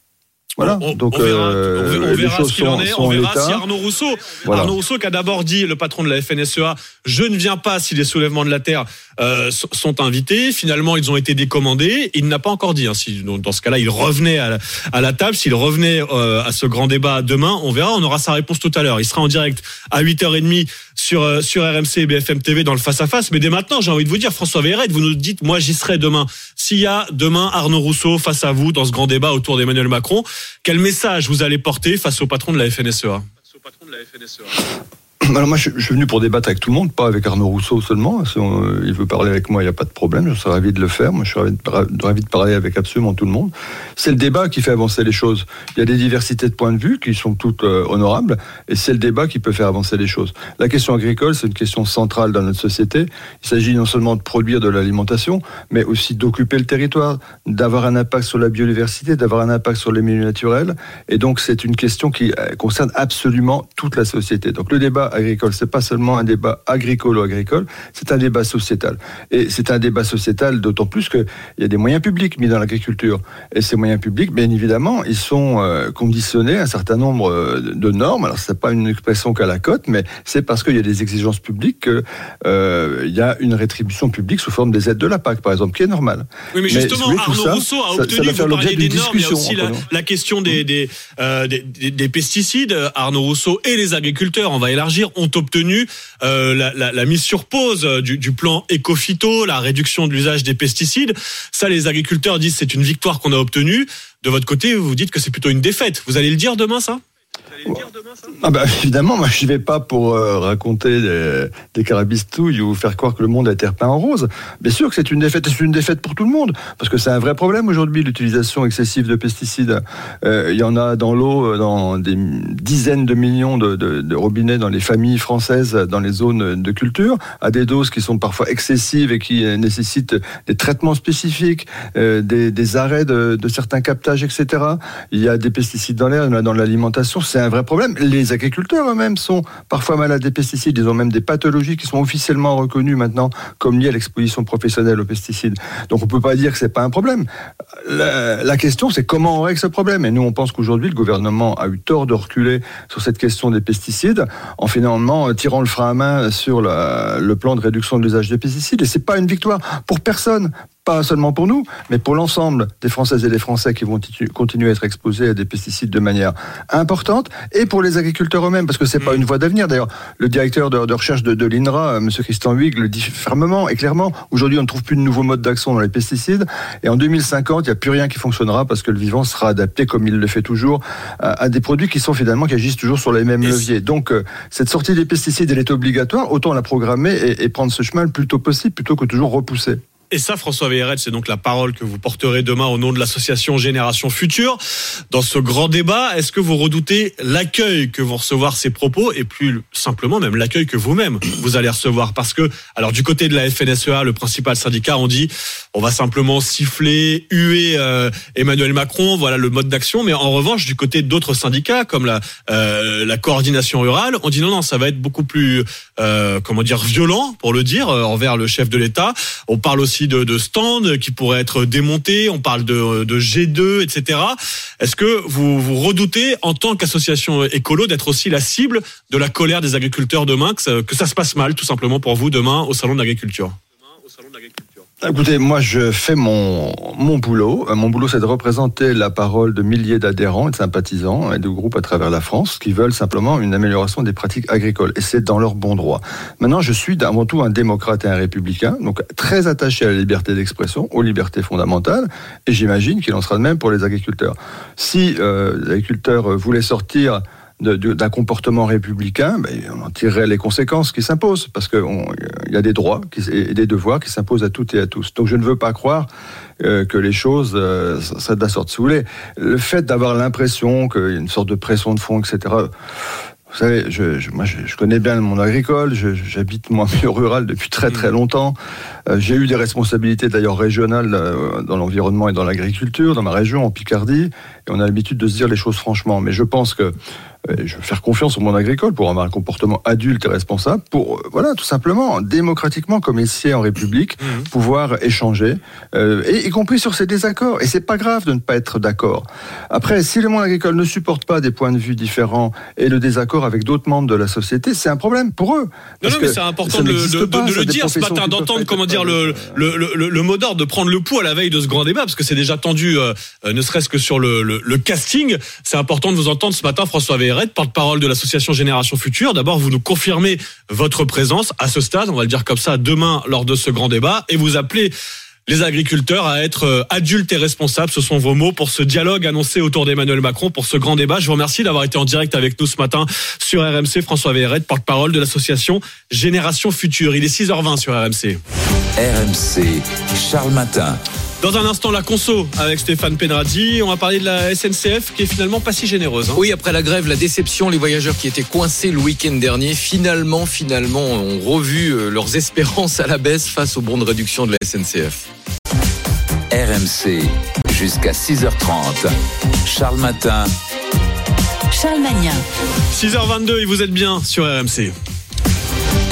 Voilà. Donc, on verra, euh, on- verra ce qu'il en est. On verra si Arnaud Rousseau, Voilà. Arnaud Rousseau qui a d'abord dit, le patron de la FNSEA, je ne viens pas si les soulèvements de la terre euh, sont invités. Finalement, ils ont été décommandés. Il n'a pas encore dit. hein, si, donc, dans ce cas-là, il revenait à la, à la table. S'il revenait euh, à ce grand débat demain, on verra. On aura sa réponse tout à l'heure. Il sera en direct à 8h30 sur, euh, RMC et BFM TV dans le face-à-face. Mais dès maintenant, j'ai envie de vous dire, François Veilleret, vous nous dites, moi, j'y serai demain. S'il y a demain Arnaud Rousseau face à vous dans ce grand débat autour d'Emmanuel Macron, quel message vous allez porter face au patron de la FNSEA Alors moi, je, suis venu pour débattre avec tout le monde, pas avec Arnaud Rousseau seulement. Si euh, il veut parler avec moi, il n'y a pas de problème. Je serais ravi de le faire. Moi, je suis ravi de, parler avec absolument tout le monde. C'est le débat qui fait avancer les choses. Il y a des diversités de points de vue qui sont toutes euh, honorables, et c'est le débat qui peut faire avancer les choses. La question agricole, c'est une question centrale dans notre société. Il s'agit non seulement de produire de l'alimentation, mais aussi d'occuper le territoire, d'avoir un impact sur la biodiversité, d'avoir un impact sur les milieux naturels. Et donc, c'est une question qui euh, concerne absolument toute la société. Donc, le débat agricole. C'est pas seulement un débat agricolo-agricole, c'est un débat sociétal. Et c'est un débat sociétal d'autant plus qu'il y a des moyens publics mis dans l'agriculture. Et ces moyens publics, bien évidemment, ils sont euh, conditionnés à un certain nombre euh, de normes. Alors, c'est pas une expression qu'à la cote, mais c'est parce qu'il y a des exigences publiques qu'il euh, y a une rétribution publique sous forme des aides de la PAC, par exemple, qui est normale. Oui, mais justement, Arnaud ça, Rousseau a ça- ça obtenu, va faire vous parliez des normes, il y a discussion aussi la, question des, des, euh, des, des- des pesticides. Arnaud Rousseau et les agriculteurs, on va élargir, ont obtenu euh, la, mise sur pause euh, du, du plan éco-phyto, la réduction de l'usage des pesticides. Ça, les agriculteurs disent c'est une victoire qu'on a obtenue. De votre côté, vous dites que c'est plutôt une défaite. Vous allez le dire demain, ça? Ah bah, évidemment, moi je vais pas pour euh, raconter des, des carabistouilles ou faire croire que le monde a été repeint en rose. Bien sûr que c'est une défaite, c'est une défaite pour tout le monde, parce que c'est un vrai problème aujourd'hui l'utilisation excessive de pesticides. Euh, Il y en a dans l'eau, euh, dans des dizaines de millions de, robinets dans les familles françaises, dans les zones de culture, à des doses qui sont parfois excessives et qui nécessitent des traitements spécifiques, des, des arrêts de, de certains captages, etc. Il y a des pesticides dans l'air, il y en a dans l'alimentation. C'est un vrai problème. Les agriculteurs eux-mêmes sont parfois malades des pesticides. Ils ont même des pathologies qui sont officiellement reconnues maintenant comme liées à l'exposition professionnelle aux pesticides. Donc on peut pas dire que c'est pas un problème. La, question, c'est comment on règle ce problème? Et nous, on pense qu'aujourd'hui, le gouvernement a eu tort de reculer sur cette question des pesticides en finalement euh, tirant le frein à main sur le plan de réduction de l'usage des pesticides. Et c'est pas une victoire pour personne. Pas seulement pour nous, mais pour l'ensemble des Françaises et des Français qui vont continuer à être exposés à des pesticides de manière importante, et pour les agriculteurs eux-mêmes, parce que c'est pas une voie d'avenir. D'ailleurs, le directeur de, de recherche de, de l'INRA, euh, M. Christian Huyghe, le dit fermement et clairement. Aujourd'hui, on ne trouve plus de nouveaux modes d'action dans les pesticides, et en 2050, il n'y a plus rien qui fonctionnera parce que le vivant sera adapté, comme il le fait toujours, à, à des produits qui sont finalement qui agissent toujours sur les mêmes leviers. Donc, euh, cette sortie des pesticides, elle est obligatoire. Autant la programmer et, et prendre ce chemin le plus tôt possible, plutôt que toujours repousser. Et ça, François Veyret, c'est donc la parole que vous porterez demain au nom de l'association Génération Future. Dans ce grand débat, est-ce que vous redoutez l'accueil que vont recevoir ces propos et plus simplement même l'accueil que vous-même vous allez recevoir? Parce que, alors du côté de la FNSEA, le principal syndicat, on dit on va simplement siffler, huer euh, Emmanuel Macron, voilà le mode d'action. Mais en revanche, du côté d'autres syndicats, comme la, euh, la coordination rurale, on dit non, non, ça va être beaucoup plus, euh, comment dire, violent, pour le dire, euh, envers le chef de l'État. On parle aussi de, stands qui pourraient être démontés, on parle de, de G2, etc. Est-ce que vous, redoutez, en tant qu'association écolo, d'être aussi la cible de la colère des agriculteurs demain, que ça, que ça se passe mal, tout simplement, pour vous demain au Salon de l'agriculture? Écoutez, moi je fais mon, mon boulot. Euh, Mon boulot c'est de représenter la parole de milliers d'adhérents et de sympathisants et de groupes à travers la France qui veulent simplement une amélioration des pratiques agricoles. Et c'est dans leur bon droit. Maintenant, je suis avant tout un démocrate et un républicain, donc très attaché à la liberté d'expression, aux libertés fondamentales. Et j'imagine qu'il en sera de même pour les agriculteurs. Si euh, les agriculteurs voulaient sortir d'un comportement républicain, ben, on en tirerait les conséquences qui s'imposent, parce qu'il y a des droits qui- et des devoirs qui s'imposent à toutes et à tous. Donc je ne veux pas croire euh, que les choses euh, seraient de la sorte. Si vous voulez, le fait d'avoir l'impression qu'il y a une sorte de pression de fond, etc., vous savez, je, je- moi, je, je connais bien le monde agricole. J'habite moi milieu rural depuis très très longtemps. Euh, J'ai eu des responsabilités d'ailleurs régionales euh, dans l'environnement et dans l'agriculture, dans ma région, en Picardie. Et on a l'habitude de se dire les choses franchement. Mais je pense que je veux faire confiance au monde agricole pour avoir un comportement adulte et responsable, pour euh, voilà tout simplement démocratiquement comme ici en République, pouvoir échanger, euh, et y compris sur ces désaccords. Et c'est pas grave de ne pas être d'accord. Après, si le monde agricole ne supporte pas des points de vue différents et le désaccord avec d'autres membres de la société, c'est un problème pour eux. Non, non, mais c'est important de, le- n'existe de- pas, de ça, le des dire ce matin, d'entendre comment dire le, le, le, le mot d'ordre, de prendre le pouls à la veille de ce grand débat, parce que c'est déjà tendu, euh, euh, ne serait-ce que sur le, casting. C'est important de vous entendre ce matin, François Veyret, porte-parole de l'association Génération Future. D'abord, vous nous confirmez votre présence à ce stade, on va le dire comme ça, demain lors de ce grand débat, et vous appelez les agriculteurs à être euh, adultes et responsables. Ce sont vos mots pour ce dialogue annoncé autour d'Emmanuel Macron, pour ce grand débat. Je vous remercie d'avoir été en direct avec nous ce matin sur RMC. François Veyret, porte-parole de l'association Génération Future. Il est 6h20 sur RMC. RMC, Charles Matin. Dans un instant, la conso avec Stéphane Penradi. On va parler de la SNCF qui est finalement pas si généreuse. hein. Oui, après la grève, la déception, les voyageurs qui étaient coincés le week-end dernier, finalement, finalement, ont revu euh, leurs espérances à la baisse face au bon de réduction de la SNCF. RMC, jusqu'à 6h30. Charles Matin. Charles Magnin. 6h22 et vous êtes bien sur RMC.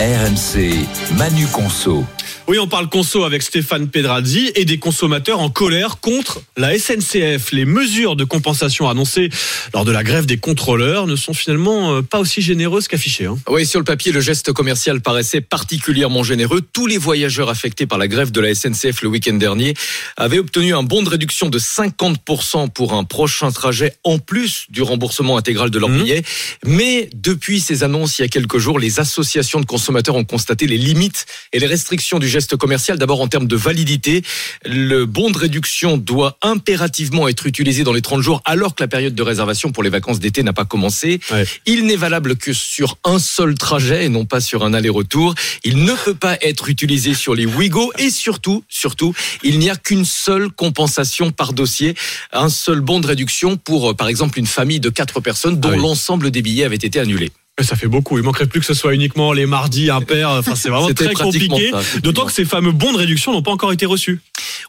RMC, Manu Conso. Oui, on parle conso avec Stéphane Pedrazzi et des consommateurs en colère contre la SNCF. Les mesures de compensation annoncées lors de la grève des contrôleurs ne sont finalement euh, pas aussi généreuses qu'affichées. hein. Oui, sur le papier, le geste commercial paraissait particulièrement généreux. Tous les voyageurs affectés par la grève de la SNCF le week-end dernier avaient obtenu un bon de réduction de 50% pour un prochain trajet en plus du remboursement intégral de leur billet. Mais depuis ces annonces il y a quelques jours, les associations de consommateurs ont constaté les limites et les restrictions du geste commercial. D'abord en termes de validité, le bon de réduction doit impérativement être utilisé dans les 30 jours alors que la période de réservation pour les vacances d'été n'a pas commencé. Il n'est valable que sur un seul trajet et non pas sur un aller-retour. Il ne peut pas être utilisé sur les Wigo et surtout, surtout, il n'y a qu'une seule compensation par dossier, un seul bon de réduction pour, euh, par exemple, une famille de quatre personnes dont l'ensemble des billets avait été annulé. Mais Ça fait beaucoup. Il manquerait plus que ce soit uniquement les mardis impairs. Enfin, c'est vraiment très compliqué. D'autant que ces fameux bons de réduction n'ont pas encore été reçus.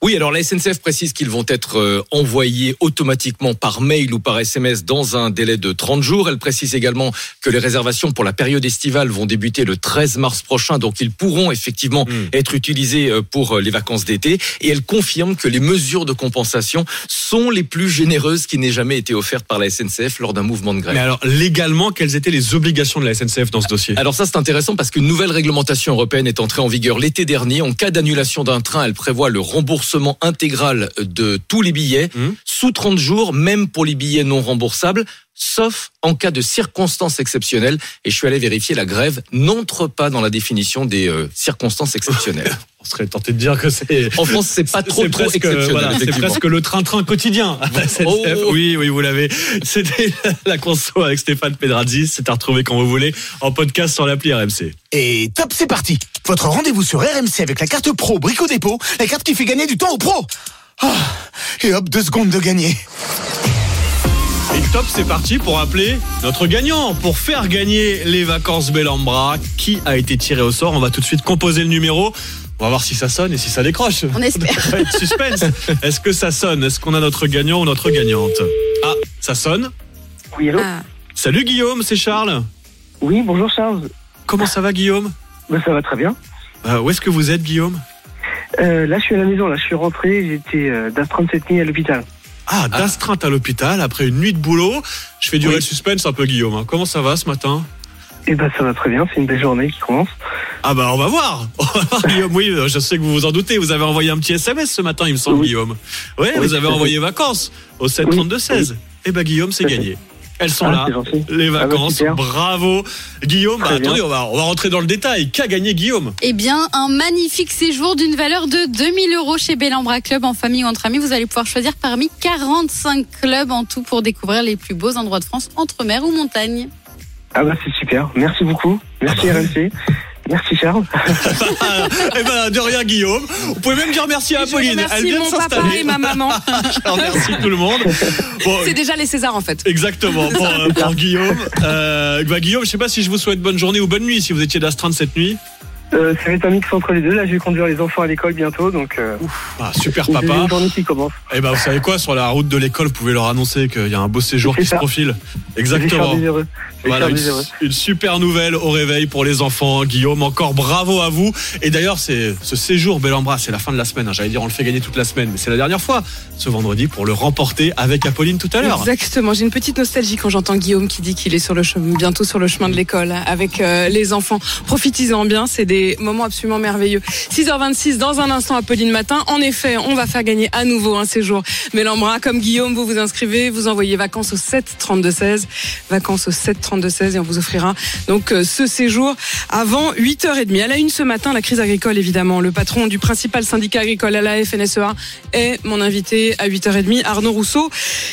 Oui, alors la SNCF précise qu'ils vont être euh, envoyés automatiquement par mail ou par SMS dans un délai de 30 jours. Elle précise également que les réservations pour la période estivale vont débuter le 13 mars prochain, donc ils pourront effectivement être utilisés euh, pour euh, les vacances d'été. Et elle confirme que les mesures de compensation sont les plus généreuses qui n'aient jamais été offertes par la SNCF lors d'un mouvement de grève. Mais alors, légalement, quelles étaient les obligations de la SNCF dans ce dossier. Alors ça, c'est intéressant parce qu'une nouvelle réglementation européenne est entrée en vigueur l'été dernier. En cas d'annulation d'un train, elle prévoit le remboursement intégral de tous les billets sous 30 jours, même pour les billets non remboursables, sauf en cas de circonstances exceptionnelles. Et je suis allé vérifier, la grève n'entre pas dans la définition des euh, circonstances exceptionnelles. On serait tenté de dire que c'est. En France, c'est pas trop, C'est trop presque, exceptionnel. voilà, c'est presque le train-train quotidien. SNCF. Oh. Oui, oui, vous l'avez. C'était la conso avec Stéphane Pedrazzi. C'est à retrouver quand vous voulez en podcast sur l'appli RMC. Et top, c'est parti Votre rendez-vous sur RMC avec la carte pro Brico Dépôt, la carte qui fait gagner du temps aux pros Ah, Et hop, deux secondes de gagner Et top, c'est parti pour appeler notre gagnant, pour faire gagner les vacances Bellambra. Qui a été tiré au sort? On va tout de suite composer le numéro. On va voir si ça sonne et si ça décroche. On espère. Suspense. Est-ce que ça sonne? Est-ce qu'on a notre gagnant ou notre gagnante? Ah, ça sonne? Oui, allô? Salut Guillaume, c'est Charles. Oui, bonjour Charles. Comment ça va Guillaume? Ben, ça va très bien. Euh, Où est-ce que vous êtes Guillaume? Euh, là, je suis à la maison, là, je suis rentré, j'étais euh, d'astreinte cette nuit à l'hôpital. Ah, d'astreinte à l'hôpital après une nuit de boulot. Je fais durer Oui. le suspense un peu Guillaume. hein. Comment ça va ce matin? Eh ben, ça va très bien, c'est une belle journée qui commence. Ah bah on va voir. Guillaume, oui, je sais que vous vous en doutez. Vous avez envoyé un petit SMS ce matin, il me semble, Guillaume. Oui, Oui, vous avez envoyé vacances au 732-16. Eh ben Guillaume, c'est fait. Elles sont Ah, là, les Ah bah, vacances. Bravo. Guillaume, bah, attendez, on va, on va rentrer dans le détail. Qu'a gagné Guillaume Eh bien, un magnifique séjour d'une valeur de 2000 euros chez Bellambra Club en famille ou entre amis. Vous allez pouvoir choisir parmi 45 clubs en tout pour découvrir les plus beaux endroits de France, entre mer ou montagne. Ah bah, c'est super, merci beaucoup. Merci Ah bah RMC. Merci Charles. Eh ben, de rien, Guillaume. Vous pouvez même dire merci à Apolline. remercie Elle vient de mon papa et ma maman. Je remercie tout le monde. Bon, C'est déjà les Césars en fait. Exactement, pour, euh, pour Guillaume. Euh, bah, Guillaume, je sais pas si je vous souhaite bonne journée ou bonne nuit si vous étiez d'astreinte cette nuit. Euh, ça va être un mix entre les deux. Là, je vais conduire les enfants à l'école bientôt, donc. Euh, Ah, super une papa. deuxième journée qui commence. Eh ben, vous savez quoi, sur la route de l'école, vous pouvez leur annoncer qu'il y a un beau séjour qui se profile. Exactement. Voilà, une, une super nouvelle au réveil pour les enfants. Guillaume, encore bravo à vous. Et d'ailleurs, c'est ce séjour Bellambra, c'est la fin de la semaine. hein. J'allais dire, on le fait gagner toute la semaine, mais c'est la dernière fois, ce vendredi, pour le remporter avec Apolline tout à l'heure. Exactement. J'ai une petite nostalgie quand j'entends Guillaume qui dit qu'il est sur le chemin, bientôt sur le chemin de l'école avec euh, les enfants. Profitez-en bien. C'est des moments absolument merveilleux. 6h26 dans un instant, Apolline Matin. En effet, on va faire gagner à nouveau un séjour. Mélambra, comme Guillaume, vous vous inscrivez, vous envoyez vacances au 7 32 16, vacances au 7 32 16 et on vous offrira donc euh, ce séjour avant 8h30. À la une ce matin, la crise agricole évidemment. Le patron du principal syndicat agricole à la FNSEA est mon invité à 8h30, Arnaud Rousseau.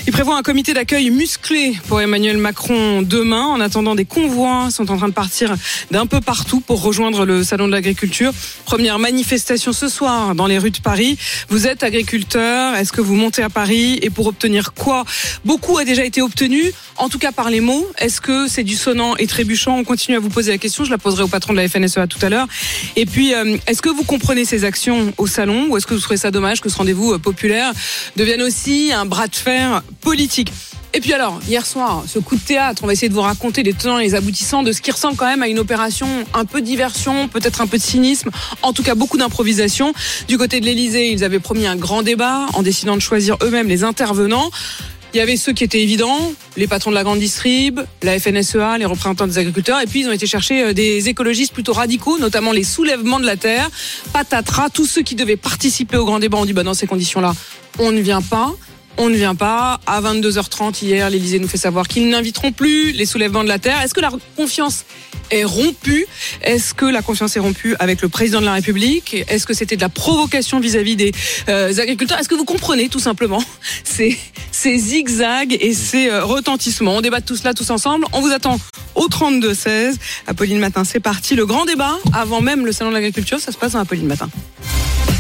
Il prévoit un comité d'accueil musclé pour Emmanuel Macron demain. En attendant, des convois sont en train de partir d'un peu partout pour rejoindre le salon de l'agriculture. Première manifestation ce soir dans les rues de Paris. Vous êtes agriculteur, est-ce que vous montez à Paris et pour obtenir quoi? Beaucoup a déjà été obtenu, en tout cas par les mots. Est-ce que c'est du sonnant et trébuchant? On continue à vous poser la question, je la poserai au patron de la FNSEA tout à l'heure. Et puis, euh, est-ce que vous comprenez ces actions au salon ou est-ce que vous trouvez ça dommage que ce rendez-vous euh, populaire devienne aussi un bras de fer politique? Et puis alors, hier soir, ce coup de théâtre, on va essayer de vous raconter les tenants et les aboutissants de ce qui ressemble quand même à une opération un peu diversion, peut-être un peu de cynisme, en tout cas beaucoup d'improvisation. Du côté de l'Elysée, ils avaient promis un grand débat en décidant de choisir eux-mêmes les intervenants. Il y avait ceux qui étaient évidents, les patrons de la grande distrib, la FNSEA, les représentants des agriculteurs, et puis ils ont été chercher euh, des écologistes plutôt radicaux, notamment les soulèvements de la terre, patatras, tous ceux qui devaient participer au grand débat ont dit bah dans ces conditions-là, on ne vient pas. On ne vient pas. À 22h30 hier, l'Elysée nous fait savoir qu'ils n'inviteront plus les soulèvements de la terre. Est-ce que la confiance est rompue? Est-ce que la confiance est rompue avec le président de la République? Est-ce que c'était de la provocation vis-à-vis des euh, agriculteurs? Est-ce que vous comprenez tout simplement ces, zigzags et ces euh, retentissements? On débat de tout cela tous ensemble. On vous attend au 32-16. Apolline Matin, c'est parti. Le grand débat, avant même le salon de l'agriculture, ça se passe dans Apolline Matin.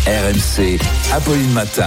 RMC, Apolline Matin.